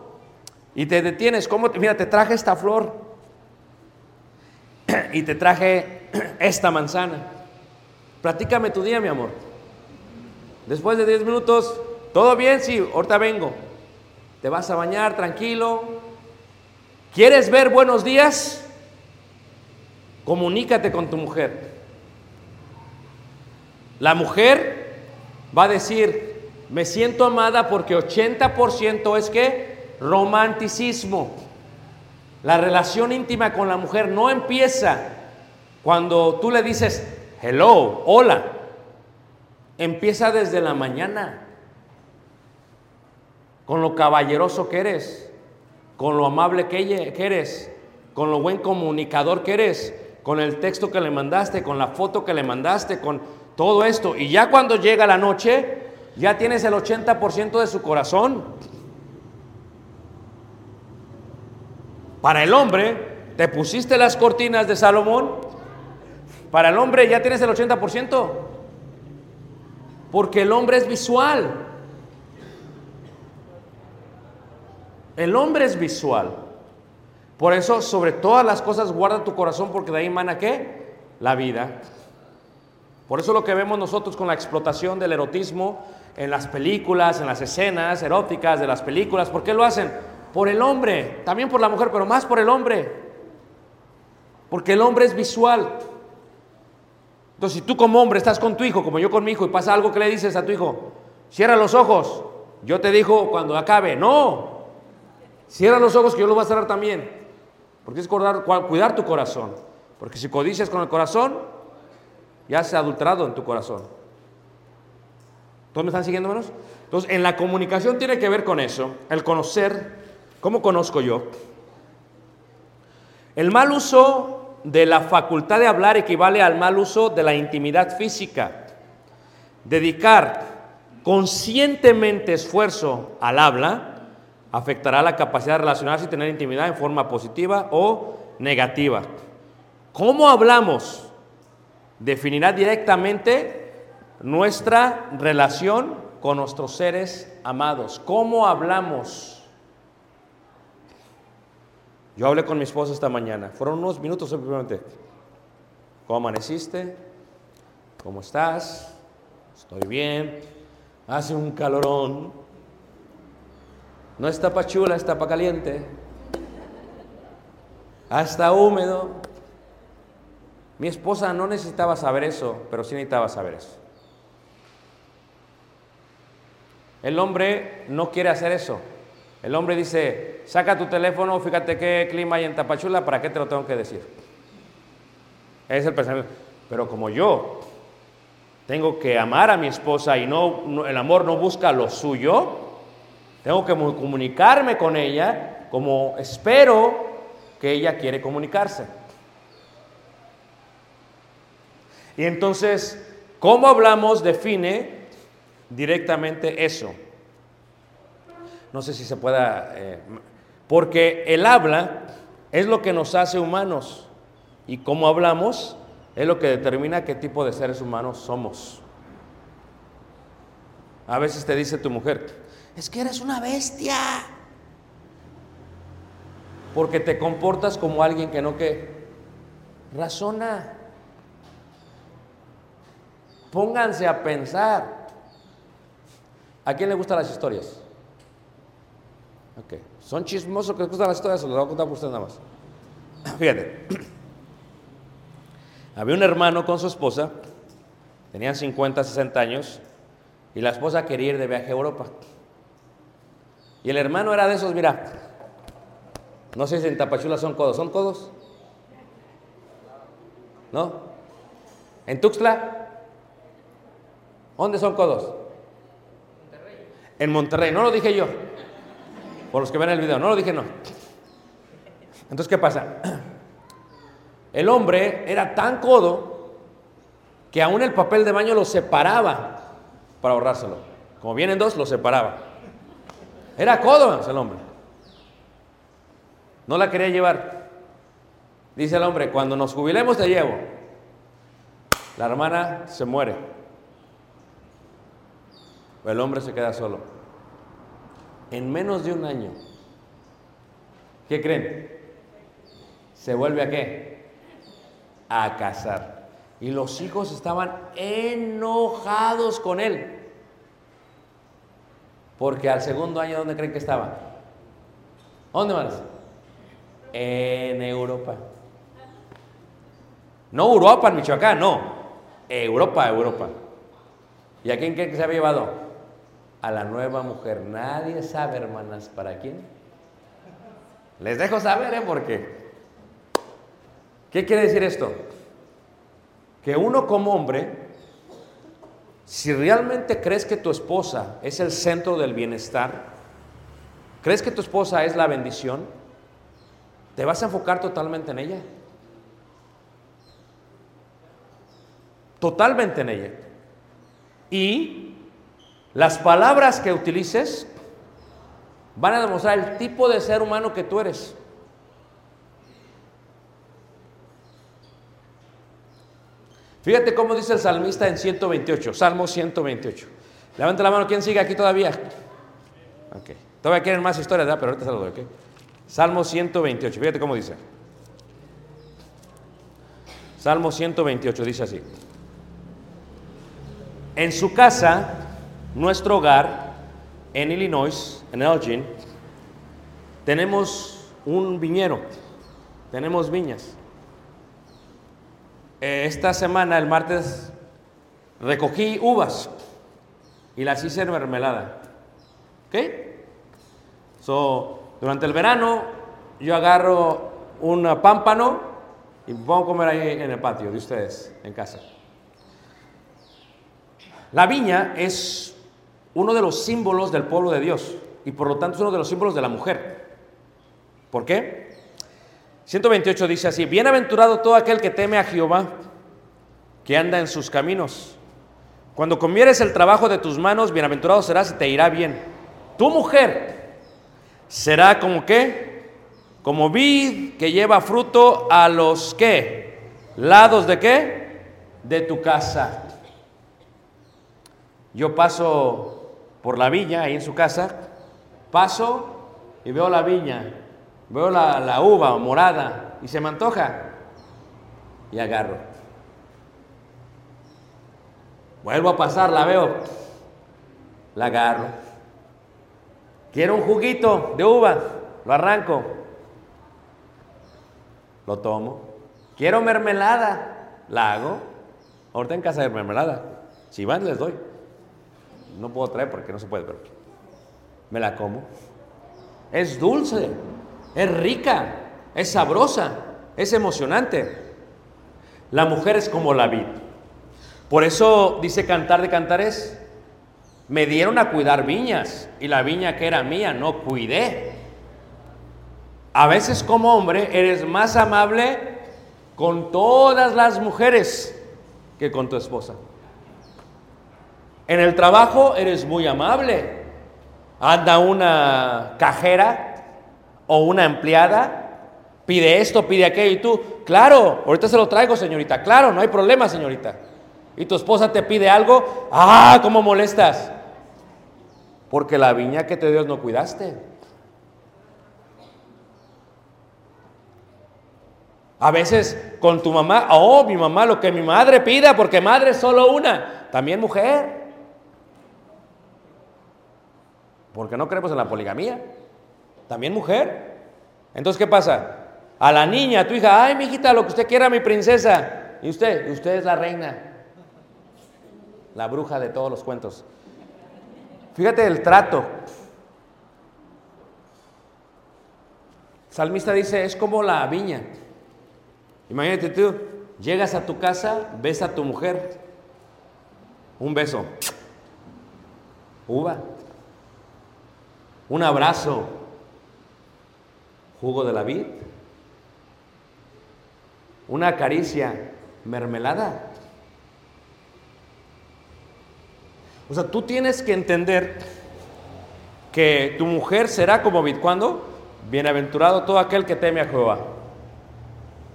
Y te detienes, ¿cómo? Mira, te traje esta flor y te traje esta manzana. Platícame tu día, mi amor. Después de 10 minutos, ¿todo bien? Sí, ahorita vengo. Te vas a bañar tranquilo. ¿Quieres ver buenos días? Comunícate con tu mujer. La mujer va a decir, me siento amada porque 80% es que romanticismo. La relación íntima con la mujer no empieza cuando tú le dices, hello, hola. Empieza desde la mañana. Con lo caballeroso que eres, con lo amable que eres, con lo buen comunicador que eres, con el texto que le mandaste, con la foto que le mandaste, con todo esto. Y ya cuando llega la noche, ya tienes el 80% de su corazón. Para el hombre, te pusiste las cortinas de Salomón. Para el hombre ya tienes el 80%. Porque el hombre es visual. El hombre es visual. Por eso, sobre todas las cosas, guarda tu corazón porque de ahí emana qué? La vida. Por eso lo que vemos nosotros con la explotación del erotismo, en las películas, en las escenas eróticas de las películas. ¿Por qué lo hacen? Por el hombre, también por la mujer, pero más por el hombre. Porque el hombre es visual. Entonces, si tú como hombre estás con tu hijo, como yo con mi hijo, y pasa algo que le dices a tu hijo, cierra los ojos. Yo te digo cuando acabe, no. Cierra los ojos que yo los voy a cerrar también. Porque es cuidar, cuidar tu corazón. Porque si codicias con el corazón, ya se ha adulterado en tu corazón. ¿Todos me están siguiendo, hermanos? Entonces, en la comunicación tiene que ver con eso, el conocer, ¿cómo conozco yo? El mal uso de la facultad de hablar equivale al mal uso de la intimidad física. Dedicar conscientemente esfuerzo al habla afectará la capacidad de relacionarse y tener intimidad en forma positiva o negativa. ¿Cómo hablamos? Definirá directamente nuestra relación con nuestros seres amados. ¿Cómo hablamos? Yo hablé con mi esposa esta mañana. Fueron unos minutos simplemente. ¿Cómo amaneciste? ¿Cómo estás? Estoy bien. Hace un calorón. No está pa' chula, está pa' caliente. Hasta húmedo. Mi esposa no necesitaba saber eso, pero sí necesitaba saber eso. El hombre no quiere hacer eso. El hombre dice, saca tu teléfono, fíjate qué clima hay en Tapachula, ¿para qué te lo tengo que decir? Es el pensamiento. Pero como yo tengo que amar a mi esposa y no, no- el amor no busca lo suyo, tengo que mu- comunicarme con ella como espero que ella quiere comunicarse. Y entonces, cómo hablamos define directamente eso. No sé si se pueda, eh, porque el habla es lo que nos hace humanos y cómo hablamos es lo que determina qué tipo de seres humanos somos. A veces te dice tu mujer, es que eres una bestia, porque te comportas como alguien que no que razona. Pónganse a pensar. ¿A quién le gustan las historias? Ok. ¿Son chismosos que les gustan las historias? Se los voy a contar por ustedes nada más. Fíjate. Había un hermano con su esposa, tenían 50, 60 años, y la esposa quería ir de viaje a Europa. Y el hermano era de esos, mira, no sé si en Tapachula son codos, ¿son codos? ¿No? ¿En Tuxtla? ¿Dónde son codos? En Monterrey, no lo dije yo. Por los que ven el video, no lo dije no. Entonces, ¿qué pasa? El hombre era tan codo que aún el papel de baño lo separaba para ahorrárselo. Como vienen dos, lo separaba. Era codo el hombre. No la quería llevar. Dice el hombre, cuando nos jubilemos te llevo. La hermana se muere. El hombre se queda solo. En menos de un año. ¿Qué creen? ¿Se vuelve a qué? A casar. Y los hijos estaban enojados con él. Porque al segundo año, ¿dónde creen que estaban? ¿Dónde más? En Europa. No Europa, en Michoacán, no. Europa, Europa. ¿Y a quién creen que se había llevado? A la nueva mujer. Nadie sabe, hermanas, para quién. Les dejo saber, ¿eh? Porque. ¿Qué quiere decir esto? Que uno como hombre, si realmente crees que tu esposa es el centro del bienestar, crees que tu esposa es la bendición, te vas a enfocar totalmente en ella. Totalmente en ella. Y las palabras que utilices van a demostrar el tipo de ser humano que tú eres. Fíjate cómo dice el salmista en 128, Salmo 128. Levanta la mano, ¿quién sigue aquí todavía? Ok. Todavía quieren más historias, ¿verdad? Pero ahorita se lo doy, ¿ok? Salmo 128, fíjate cómo dice. Salmo 128 dice así. En su casa, nuestro hogar, en Illinois, en Elgin, tenemos un viñero, tenemos viñas. Eh, Esta semana, el martes, recogí uvas y las hice en mermelada. ¿Ok? So, durante el verano, yo agarro un pámpano y me pongo a comer ahí en el patio de ustedes, en casa. La viña es uno de los símbolos del pueblo de Dios y por lo tanto es uno de los símbolos de la mujer. ¿Por qué? 128 dice así, bienaventurado todo aquel que teme a Jehová, que anda en sus caminos. Cuando comieres el trabajo de tus manos, bienaventurado serás y te irá bien. Tu mujer será como qué? Como vid que lleva fruto a los qué? Lados de qué? De tu casa. Yo paso por la viña, ahí en su casa, paso y veo la viña, veo la, la uva morada y se me antoja y agarro. Vuelvo a pasar, la veo, la agarro. Quiero un juguito de uva, lo arranco, lo tomo. Quiero mermelada, la hago. Ahorita en casa de mermelada. Si van, les doy. No puedo traer porque no se puede, pero me la como. Es dulce, es rica, es sabrosa, es emocionante. La mujer es como la vid. Por eso dice Cantar de Cantares, me dieron a cuidar viñas y la viña que era mía no cuidé. A veces como hombre eres más amable con todas las mujeres que con tu esposa. En el trabajo eres muy amable. Anda una cajera o una empleada, pide esto, pide aquello y tú, claro, ahorita se lo traigo, señorita, claro, no hay problema, señorita. Y tu esposa te pide algo, ah, ¿cómo molestas? Porque la viña que te dio no cuidaste. A veces con tu mamá, oh, mi mamá, lo que mi madre pida, porque madre es solo una, también mujer. Porque no creemos en la poligamía, también mujer. Entonces, ¿qué pasa? A la niña, a tu hija, ay, mi lo que usted quiera, mi princesa. Y usted, usted es la reina, la bruja de todos los cuentos. Fíjate el trato. Salmista dice, es como la viña. Imagínate tú, llegas a tu casa, ves a tu mujer, un beso, uva, un abrazo, jugo de la vid, una caricia, mermelada. O sea, tú tienes que entender que tu mujer será como vid. ¿Cuándo? Bienaventurado todo aquel que teme a Jehová.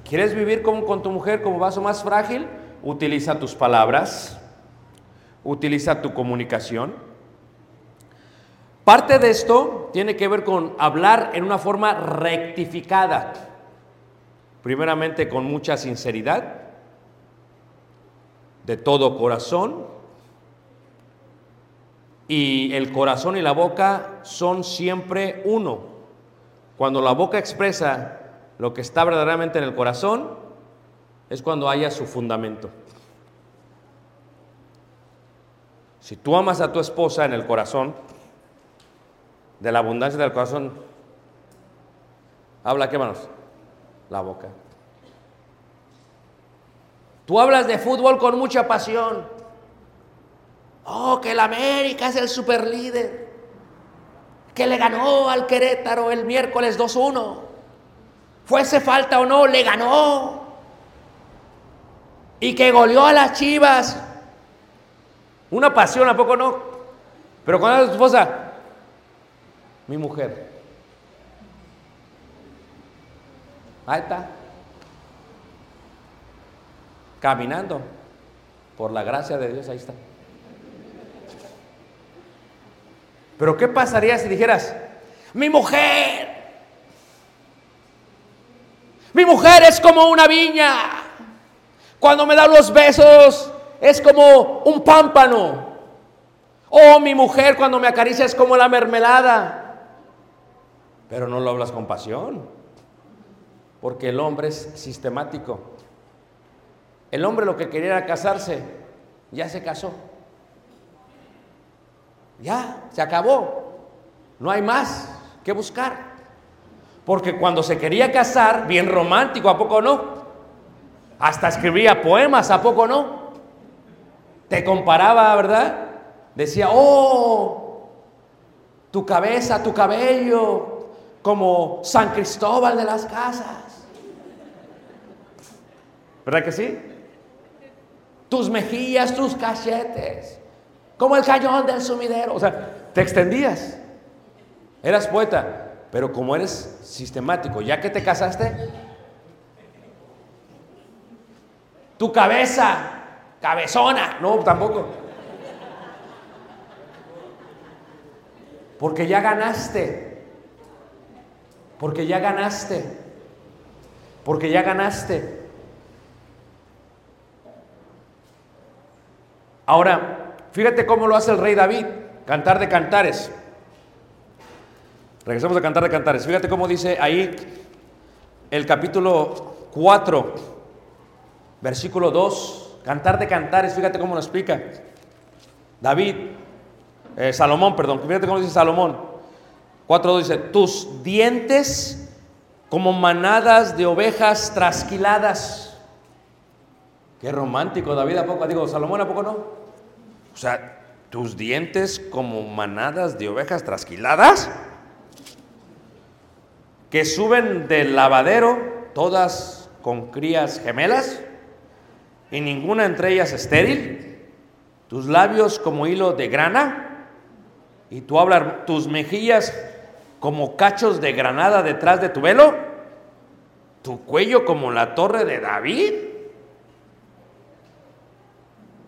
¿Quieres vivir con, con tu mujer como vaso más frágil? Utiliza tus palabras, utiliza tu comunicación. Parte de esto tiene que ver con hablar en una forma rectificada. Primeramente con mucha sinceridad, de todo corazón. Y el corazón y la boca son siempre uno. Cuando la boca expresa lo que está verdaderamente en el corazón, es cuando haya su fundamento. Si tú amas a tu esposa en el corazón, de la abundancia del corazón, habla qué manos? La boca. Tú hablas de fútbol con mucha pasión. Oh, que el América es el super líder. Que le ganó al Querétaro el miércoles 2-1. Fuese falta o no, le ganó. Y que goleó a las chivas. Una pasión, ¿a poco no? Pero cuando tu esposa, mi mujer. Ahí está. Caminando. Por la gracia de Dios, ahí está. Pero ¿qué pasaría si dijeras, mi mujer? Mi mujer es como una viña. Cuando me da los besos es como un pámpano. Oh, mi mujer cuando me acaricia es como la mermelada. Pero no lo hablas con pasión. Porque el hombre es sistemático. El hombre lo que quería era casarse. Ya se casó. Ya, se acabó. No hay más que buscar. Porque cuando se quería casar, bien romántico, ¿a poco no? Hasta escribía poemas, ¿a poco no? Te comparaba, ¿verdad? Decía, oh, tu cabeza, tu cabello, como San Cristóbal de las Casas. ¿Verdad que sí? Tus mejillas, tus cachetes, como el cañón del sumidero. O sea, te extendías. Eras poeta, pero como eres sistemático, ya que te casaste, tu cabeza, cabezona, no, tampoco. Porque ya ganaste. Porque ya ganaste. Porque ya ganaste. Ahora, fíjate cómo lo hace el rey David, cantar de cantares. Regresamos a cantar de cantares. Fíjate cómo dice ahí el capítulo 4, versículo 2, cantar de cantares, fíjate cómo lo explica. David, eh, Salomón, perdón, fíjate cómo dice Salomón. 4.2 dice, tus dientes como manadas de ovejas trasquiladas. Qué romántico, David, ¿a poco? Digo, Salomón, ¿a poco no? O sea, tus dientes como manadas de ovejas trasquiladas que suben del lavadero, todas con crías gemelas, y ninguna entre ellas estéril, tus labios como hilo de grana, y tú hablas tus mejillas como cachos de granada detrás de tu velo, tu cuello como la torre de David.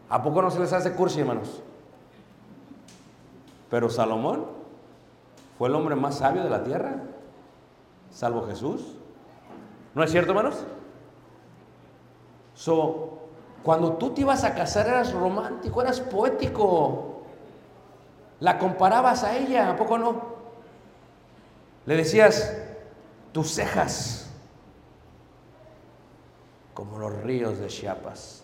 ¿A poco no se les hace cursi, hermanos? Pero Salomón fue el hombre más sabio de la tierra salvo Jesús. ¿No es cierto, hermanos? So, cuando tú te ibas a casar eras romántico, eras poético. La comparabas a ella, ¿a poco no? Le decías, tus cejas, como los ríos de Chiapas.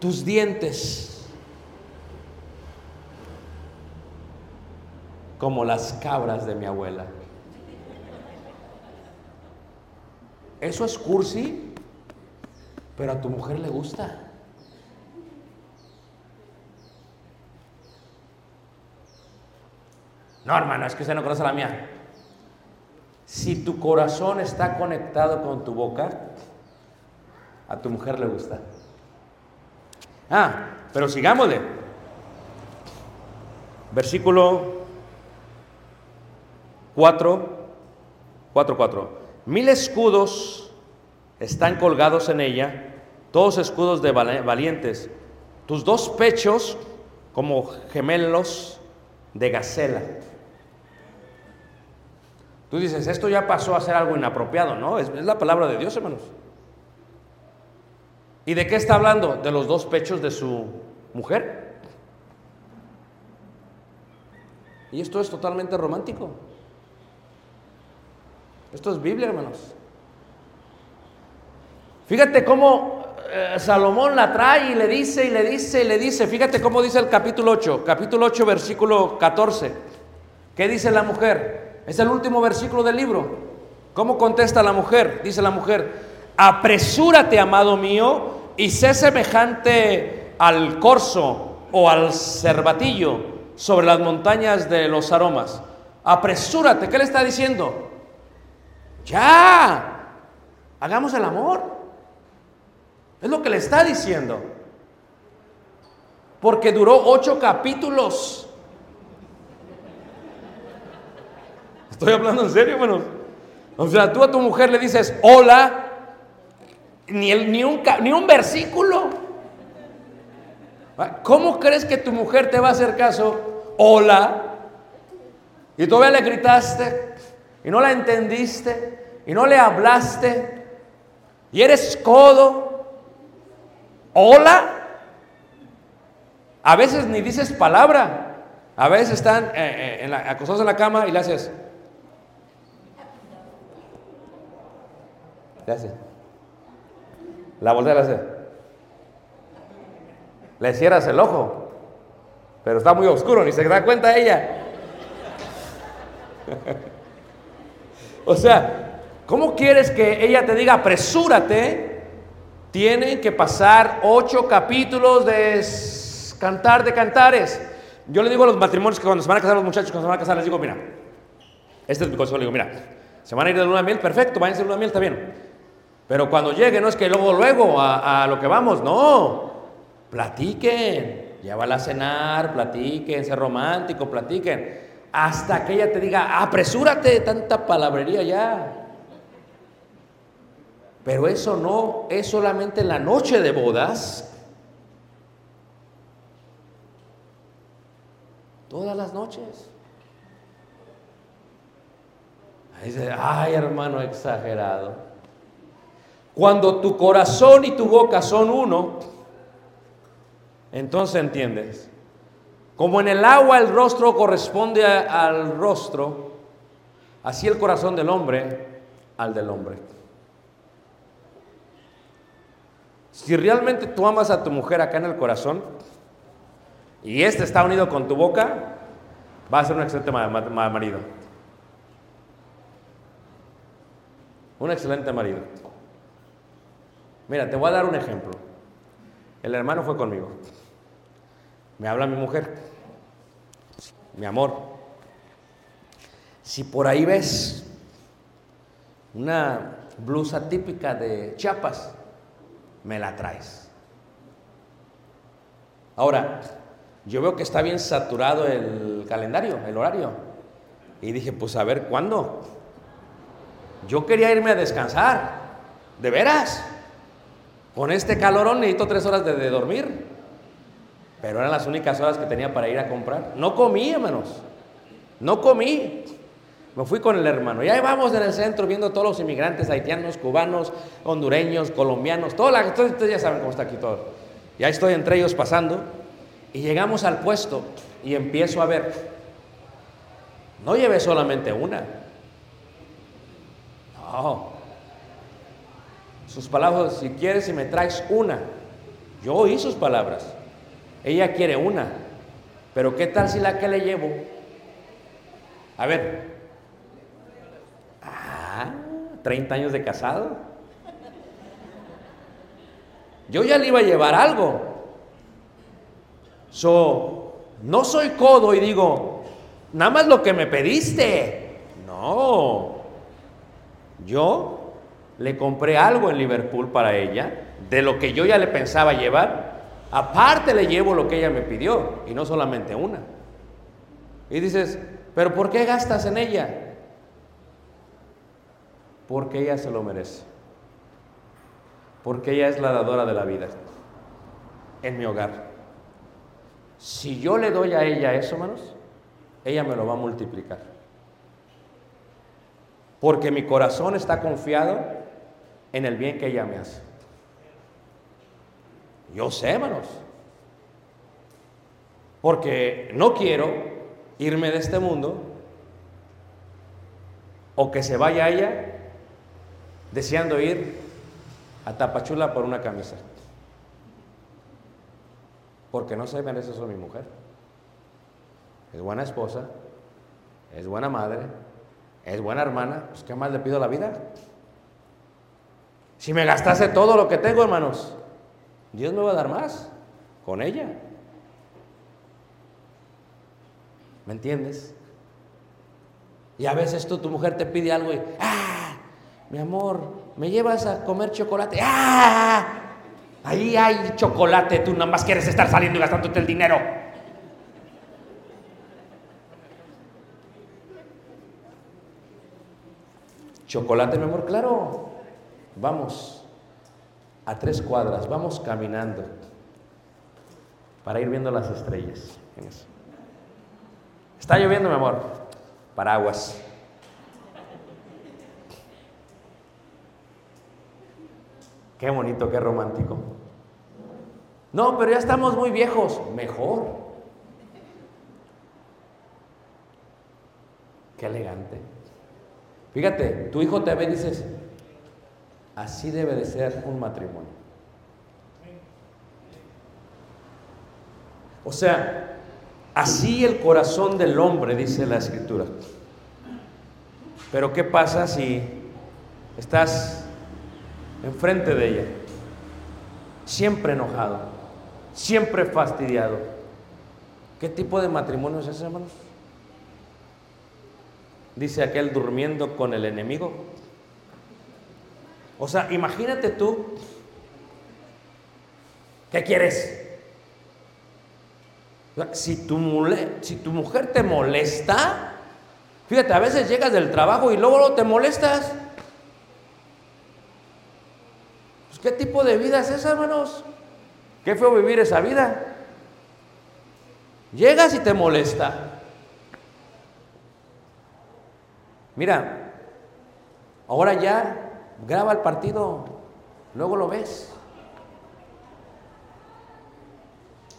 Tus dientes, como las cabras de mi abuela. Eso es cursi, pero a tu mujer le gusta. No, hermano, es que usted no conoce la mía. Si tu corazón está conectado con tu boca, a tu mujer le gusta. Ah, pero sigámosle. Versículo 4, 4, 4. Mil escudos están colgados en ella, todos escudos de valientes. Tus dos pechos como gemelos de gacela. Tú dices, esto ya pasó a ser algo inapropiado, ¿no? Es, la palabra de Dios, hermanos. ¿Y de qué está hablando? De los dos pechos de su mujer. Y esto es totalmente romántico. Esto es Biblia, hermanos. Fíjate cómo eh, Salomón la trae y le dice y le dice y le dice. Fíjate cómo dice el capítulo 8, capítulo 8, versículo 14. ¿Qué dice la mujer? Es el último versículo del libro. ¿Cómo contesta la mujer? Dice la mujer, apresúrate, amado mío, y sé semejante al corzo o al cervatillo sobre las montañas de los aromas. Apresúrate, ¿qué le está diciendo? Ya, hagamos el amor. Es lo que le está diciendo. Porque duró ocho capítulos. Estoy hablando en serio, hermanos. O sea, tú a tu mujer le dices, hola, ni, el, ni, un, ni un versículo. ¿Cómo crees que tu mujer te va a hacer caso? Hola. Y todavía le gritaste y no la entendiste y no le hablaste y eres codo. Hola. A veces ni dices palabra. A veces están eh, eh, acostados en la cama y le haces. Haces. La voltea a hacer. Le cierras el ojo. Pero está muy oscuro, ni se da cuenta ella. O sea, ¿cómo quieres que ella te diga apresúrate tienen que pasar ocho capítulos de cantar de cantares. Yo le digo a los matrimonios que cuando se van a casar los muchachos, cuando se van a casar, les digo, mira, este es mi consejo, le digo, mira, se van a ir de luna de miel, perfecto, váyanse de luna de miel, está bien. Pero cuando llegue, no es que luego, luego, a, a lo que vamos, no. Platiquen, llévala a cenar, platiquen, ser romántico, platiquen. Hasta que ella te diga, apresúrate, tanta palabrería ya. Pero eso no es solamente en la noche de bodas. Todas las noches. Ahí dice, ay hermano exagerado. Cuando tu corazón y tu boca son uno, entonces entiendes. Como en el agua el rostro corresponde al rostro, así el corazón del hombre al del hombre. Si realmente tú amas a tu mujer acá en el corazón y este está unido con tu boca, va a ser un excelente ma- ma- ma- marido. Un excelente marido. Mira, te voy a dar un ejemplo. El hermano fue conmigo. Me habla mi mujer. Mi amor. Si por ahí ves una blusa típica de Chiapas, me la traes. Ahora, yo veo que está bien saturado el calendario, el horario. Y dije, pues a ver, ¿cuándo? Yo quería irme a descansar. ¿De veras? Con este calorón necesito tres horas de, dormir. Pero eran las únicas horas que tenía para ir a comprar. No comí, hermanos. No comí. Me fui con el hermano. Y ahí vamos en el centro viendo todos los inmigrantes haitianos, cubanos, hondureños, colombianos. Toda la, ustedes ustedes ya saben cómo está aquí todo. Y ahí estoy entre ellos pasando. Y llegamos al puesto y empiezo a ver. No llevé solamente una. No. Sus palabras, si quieres, si me traes una. Yo oí sus palabras. Ella quiere una. Pero ¿qué tal si la que le llevo? A ver. Ah, 30 años de casado. Yo ya le iba a llevar algo. So, no soy codo y digo, nada más lo que me pediste. No. Yo le compré algo en Liverpool para ella, de lo que yo ya le pensaba llevar. Aparte le llevo lo que ella me pidió, y no solamente una. Y dices, pero ¿por qué gastas en ella? Porque ella se lo merece. Porque ella es la dadora de la vida en mi hogar. Si yo le doy a ella eso, hermanos, ella me lo va a multiplicar. Porque mi corazón está confiado en el bien que ella me hace. Yo sé, hermanos. Porque no quiero irme de este mundo o que se vaya ella deseando ir a Tapachula por una camisa. Porque no se merece eso mi mujer. Es buena esposa, es buena madre, es buena hermana. Pues ¿qué más le pido a la vida? Si me gastase todo lo que tengo, hermanos, Dios me va a dar más con ella. ¿Me entiendes? Y a veces tú, tu mujer te pide algo y, ¡ah! Mi amor, ¿me llevas a comer chocolate? ¡Ah! Ahí hay chocolate, tú nada más quieres estar saliendo y gastándote el dinero. Chocolate, mi amor, claro. Vamos a tres cuadras, vamos caminando para ir viendo las estrellas. Está lloviendo, mi amor. Paraguas. Qué bonito, qué romántico. No, pero ya estamos muy viejos. Mejor. Qué elegante. Fíjate, tu hijo te ve y dices, así debe de ser un matrimonio. O sea, así el corazón del hombre, dice la escritura. Pero ¿qué pasa si estás enfrente de ella siempre enojado, siempre fastidiado. ¿Qué tipo de matrimonio es ese, hermanos? Dice aquel durmiendo con el enemigo. O sea, imagínate tú, ¿qué quieres? Si tu, mujer te molesta, fíjate, a veces llegas del trabajo y luego, te molestas. Pues, ¿Qué tipo de vida es esa, hermanos? Qué feo vivir esa vida. Llegas y te molesta. Mira, ahora ya graba el partido, luego lo ves.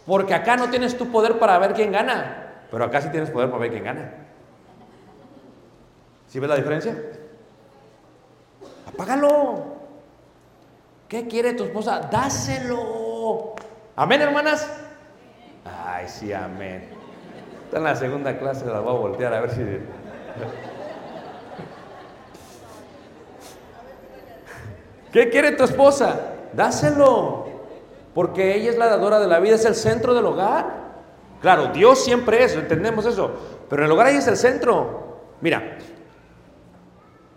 Porque acá no tienes tu poder para ver quién gana, pero acá sí tienes poder para ver quién gana. ¿Sí ves la diferencia? Apágalo. ¿Qué quiere tu esposa? Dáselo. Amén, hermanas. Ay, sí, amén. Está en la segunda clase, la voy a voltear a ver si. ¿Qué quiere tu esposa? Dáselo. Porque ella es la dadora de la vida, es el centro del hogar. Claro, Dios siempre es, entendemos eso. Pero el hogar ella es el centro. Mira,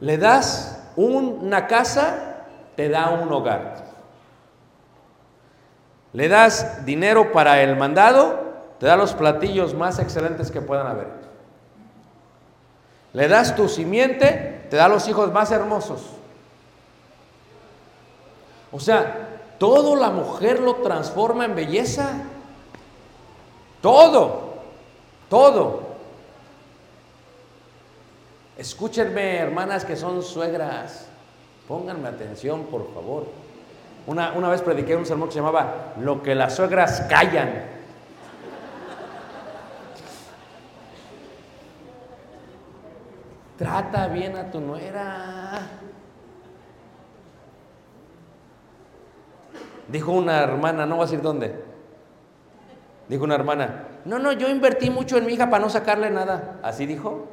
le das una casa, te da un hogar. Le das dinero para el mandado, te da los platillos más excelentes que puedan haber. Le das tu simiente, te da los hijos más hermosos. O sea, todo la mujer lo transforma en belleza. Todo, todo. Escúchenme, hermanas que son suegras. Pónganme atención, por favor. Una, una vez prediqué un sermón que se llamaba Lo que las suegras callan. Trata bien a tu nuera. Dijo una hermana, no voy a decir dónde. Dijo una hermana, no, no, yo invertí mucho en mi hija para no sacarle nada. Así dijo.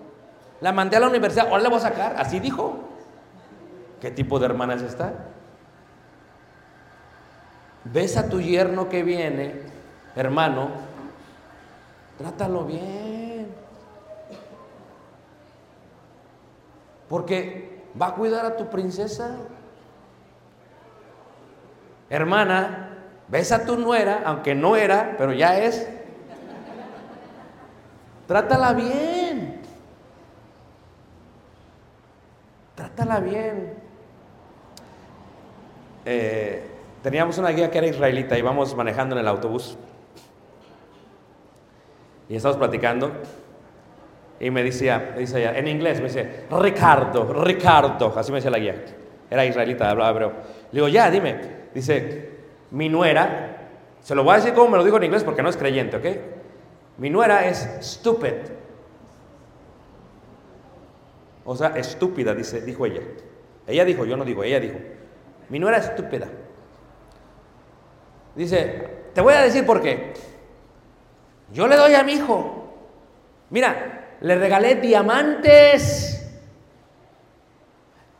La mandé a la universidad, ahora le voy a sacar. Así dijo. ¿Qué tipo de hermana es esta? Ves a tu yerno que viene, hermano, trátalo bien. Porque va a cuidar a tu princesa. Hermana, ves a tu nuera, aunque no era, pero ya es. Trátala bien. Trátala bien. Eh, teníamos una guía que era israelita, íbamos manejando en el autobús. Y estamos platicando. Y me decía, dice ella, en inglés, me dice, Ricardo, Ricardo, así me decía la guía. Era israelita, hablaba hebreo. Le digo, ya, dime. Dice, mi nuera, se lo voy a decir como me lo dijo en inglés porque no es creyente, ¿ok? Mi nuera es stupid. O sea, estúpida, dice, dijo ella. Ella dijo, yo no digo, ella dijo. Mi nuera es estúpida. Dice, te voy a decir por qué. Yo le doy a mi hijo. Mira, le regalé diamantes.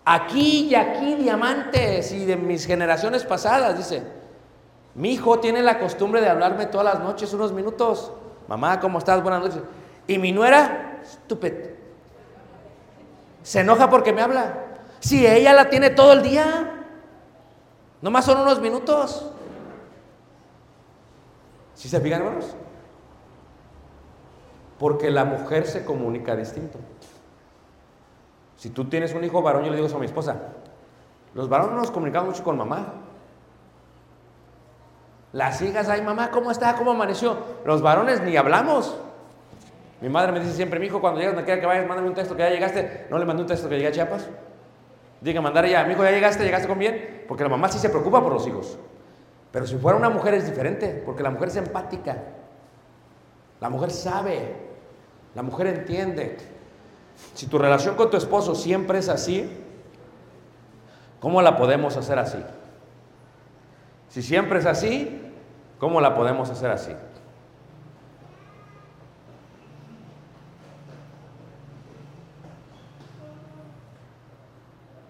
Aquí y aquí diamantes y de mis generaciones pasadas, dice. Mi hijo tiene la costumbre de hablarme todas las noches unos minutos. Mamá, ¿cómo estás? Buenas noches. Y mi nuera, estúpida. Se enoja porque me habla. Si ella la tiene todo el día, nomás son unos minutos. ¿Sí se fijan, hermanos? Porque la mujer se comunica distinto. Si tú tienes un hijo varón, yo le digo eso a mi esposa. Los varones nos comunicamos mucho con mamá. Las hijas, ay mamá, ¿cómo está? ¿Cómo amaneció? Los varones ni hablamos. Mi madre me dice siempre, mi hijo, cuando llegas, me quiera que vayas, mándame un texto que ya llegaste. No le mandé un texto que llegué a Chiapas. Diga, mandar ella, mi hijo, ya llegaste, llegaste con bien. Porque la mamá sí se preocupa por los hijos. Pero si fuera una mujer es diferente, porque la mujer es empática. La mujer sabe. La mujer entiende. Si tu relación con tu esposo siempre es así, ¿cómo la podemos hacer así? Si siempre es así, ¿cómo la podemos hacer así?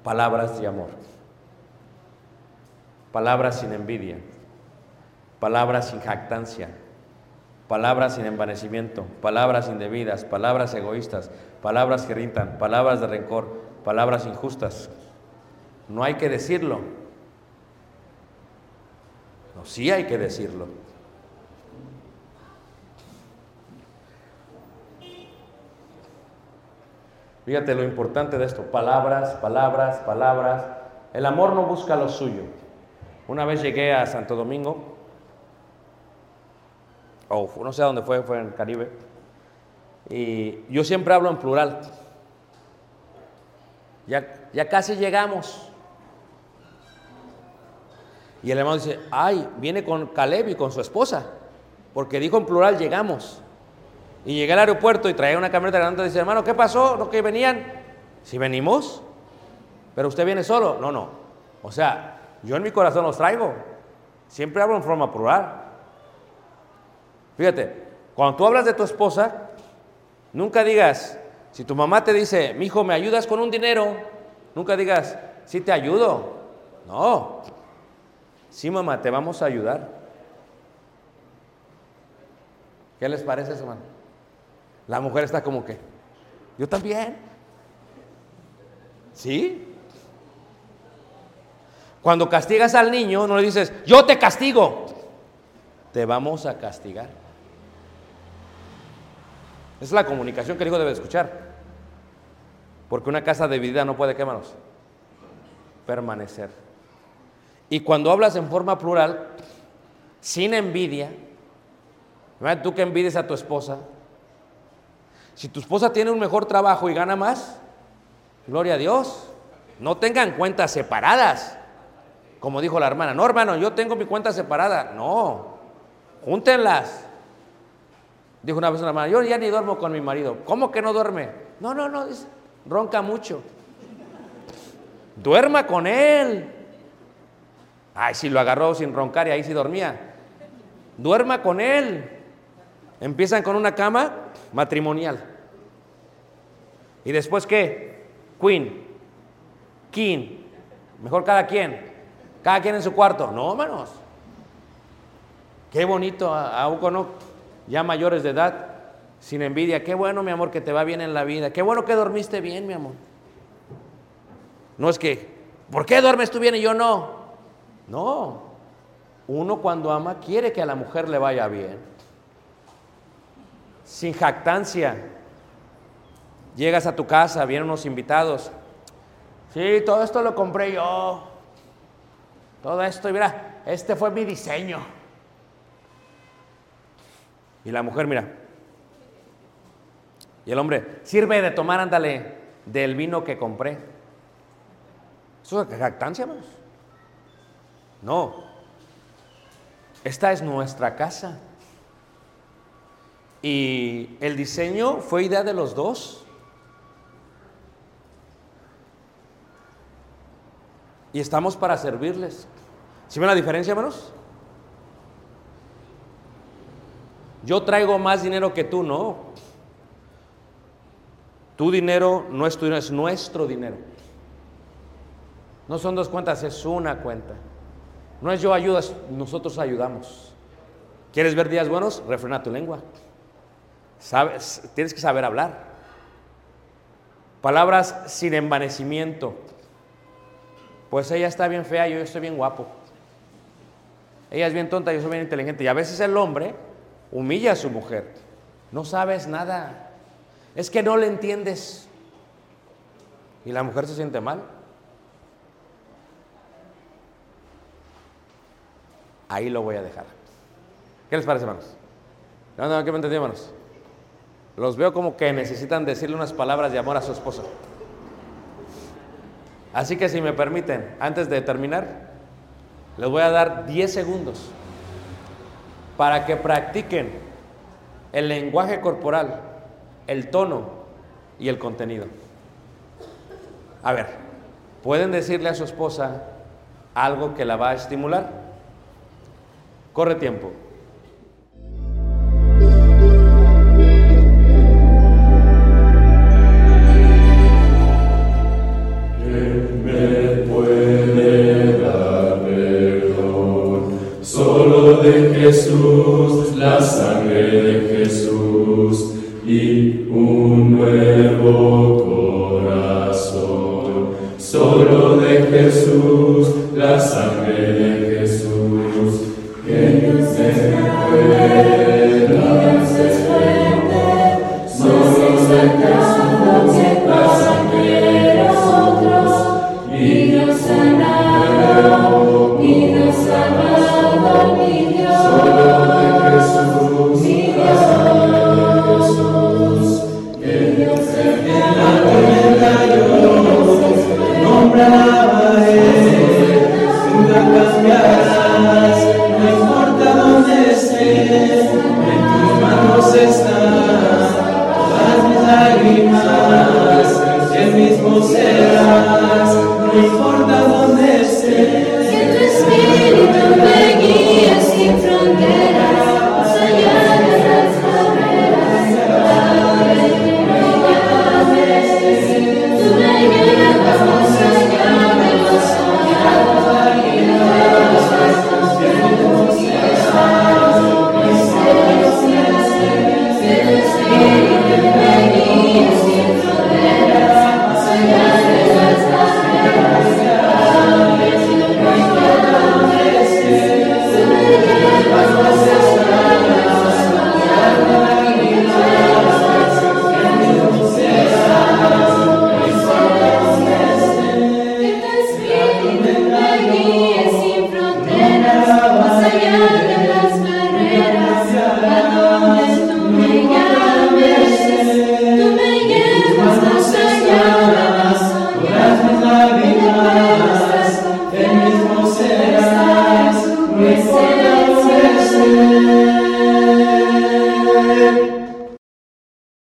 Palabras de amor. Palabras sin envidia. palabras sin jactancia, palabras sin envanecimiento, palabras indebidas, palabras egoístas, palabras que irritan, palabras de rencor, palabras injustas. No hay que decirlo. No, sí hay que decirlo. Fíjate lo importante de esto, palabras, palabras, palabras. El amor no busca lo suyo. Una vez llegué a Santo Domingo, o no sé dónde fue, fue en el Caribe, y yo siempre hablo en plural. Ya, ya casi llegamos. Y el hermano dice, ay, viene con Caleb y con su esposa, porque dijo en plural, llegamos. Y llegué al aeropuerto y traía una camioneta grande y dice, hermano, ¿qué pasó? ¿No que venían? Si venimos, pero usted viene solo. No, no. O sea, yo en mi corazón los traigo. Siempre hablo en forma plural. Fíjate, cuando tú hablas de tu esposa, nunca digas, si tu mamá te dice, mi hijo, ¿me ayudas con un dinero? Nunca digas, sí te ayudo. No. Sí, mamá, te vamos a ayudar. ¿Qué les parece eso, hermano? La mujer está como que, yo también. ¿Sí? Cuando castigas al niño, no le dices, yo te castigo. Te vamos a castigar. Esa es la comunicación que el hijo debe escuchar. Porque una casa dividida no puede, ¿qué? Permanecer. Y cuando hablas en forma plural, sin envidia, tú que envidies a tu esposa, si tu esposa tiene un mejor trabajo y gana más, gloria a Dios. No tengan cuentas separadas. Como dijo la hermana, no hermano, yo tengo mi cuenta separada. No, júntenlas. Dijo una vez una hermana, yo ya ni duermo con mi marido. ¿Cómo que no duerme? No, no, no, ronca mucho. Duerma con él. Ay, si lo agarró sin roncar y ahí sí dormía. Duerma con él. Empiezan con una cama matrimonial. ¿Y después qué? Queen, King. Mejor cada quien. Cada quien en su cuarto. No, hermanos. Qué bonito, a no, ya mayores de edad, sin envidia. Qué bueno, mi amor, que te va bien en la vida. Qué bueno que dormiste bien, mi amor. No es que, ¿por qué duermes tú bien y yo no? No. Uno cuando ama quiere que a la mujer le vaya bien. Sin jactancia. Llegas a tu casa, vienen unos invitados. Sí, todo esto lo compré yo. Todo esto, y mira, este fue mi diseño. Y la mujer, mira. Y el hombre, sirve de tomar, ándale, del vino que compré. ¿Eso es jactancia, más? No. Esta es nuestra casa. Y el diseño fue idea de los dos. Y estamos para servirles. ¿Sí ven la diferencia, hermanos? Yo traigo más dinero que tú, no. Tu dinero no es tu dinero, es nuestro dinero. No son dos cuentas, es una cuenta. No es yo ayudas, nosotros ayudamos. ¿Quieres ver días buenos? Refrena tu lengua. Sabes, tienes que saber hablar. Palabras sin envanecimiento. Pues ella está bien fea, yo estoy bien guapo. Ella es bien tonta, yo soy bien inteligente. Y a veces el hombre humilla a su mujer. No sabes nada. Es que no le entiendes. Y la mujer se siente mal. Ahí lo voy a dejar. ¿Qué les parece, hermanos? ¿Qué me entendí, hermanos? Los veo como que necesitan decirle unas palabras de amor a su esposo. Así que si me permiten, antes de terminar, les voy a dar 10 segundos para que practiquen el lenguaje corporal, el tono y el contenido. A ver, ¿pueden decirle a su esposa algo que la va a estimular? Corre tiempo.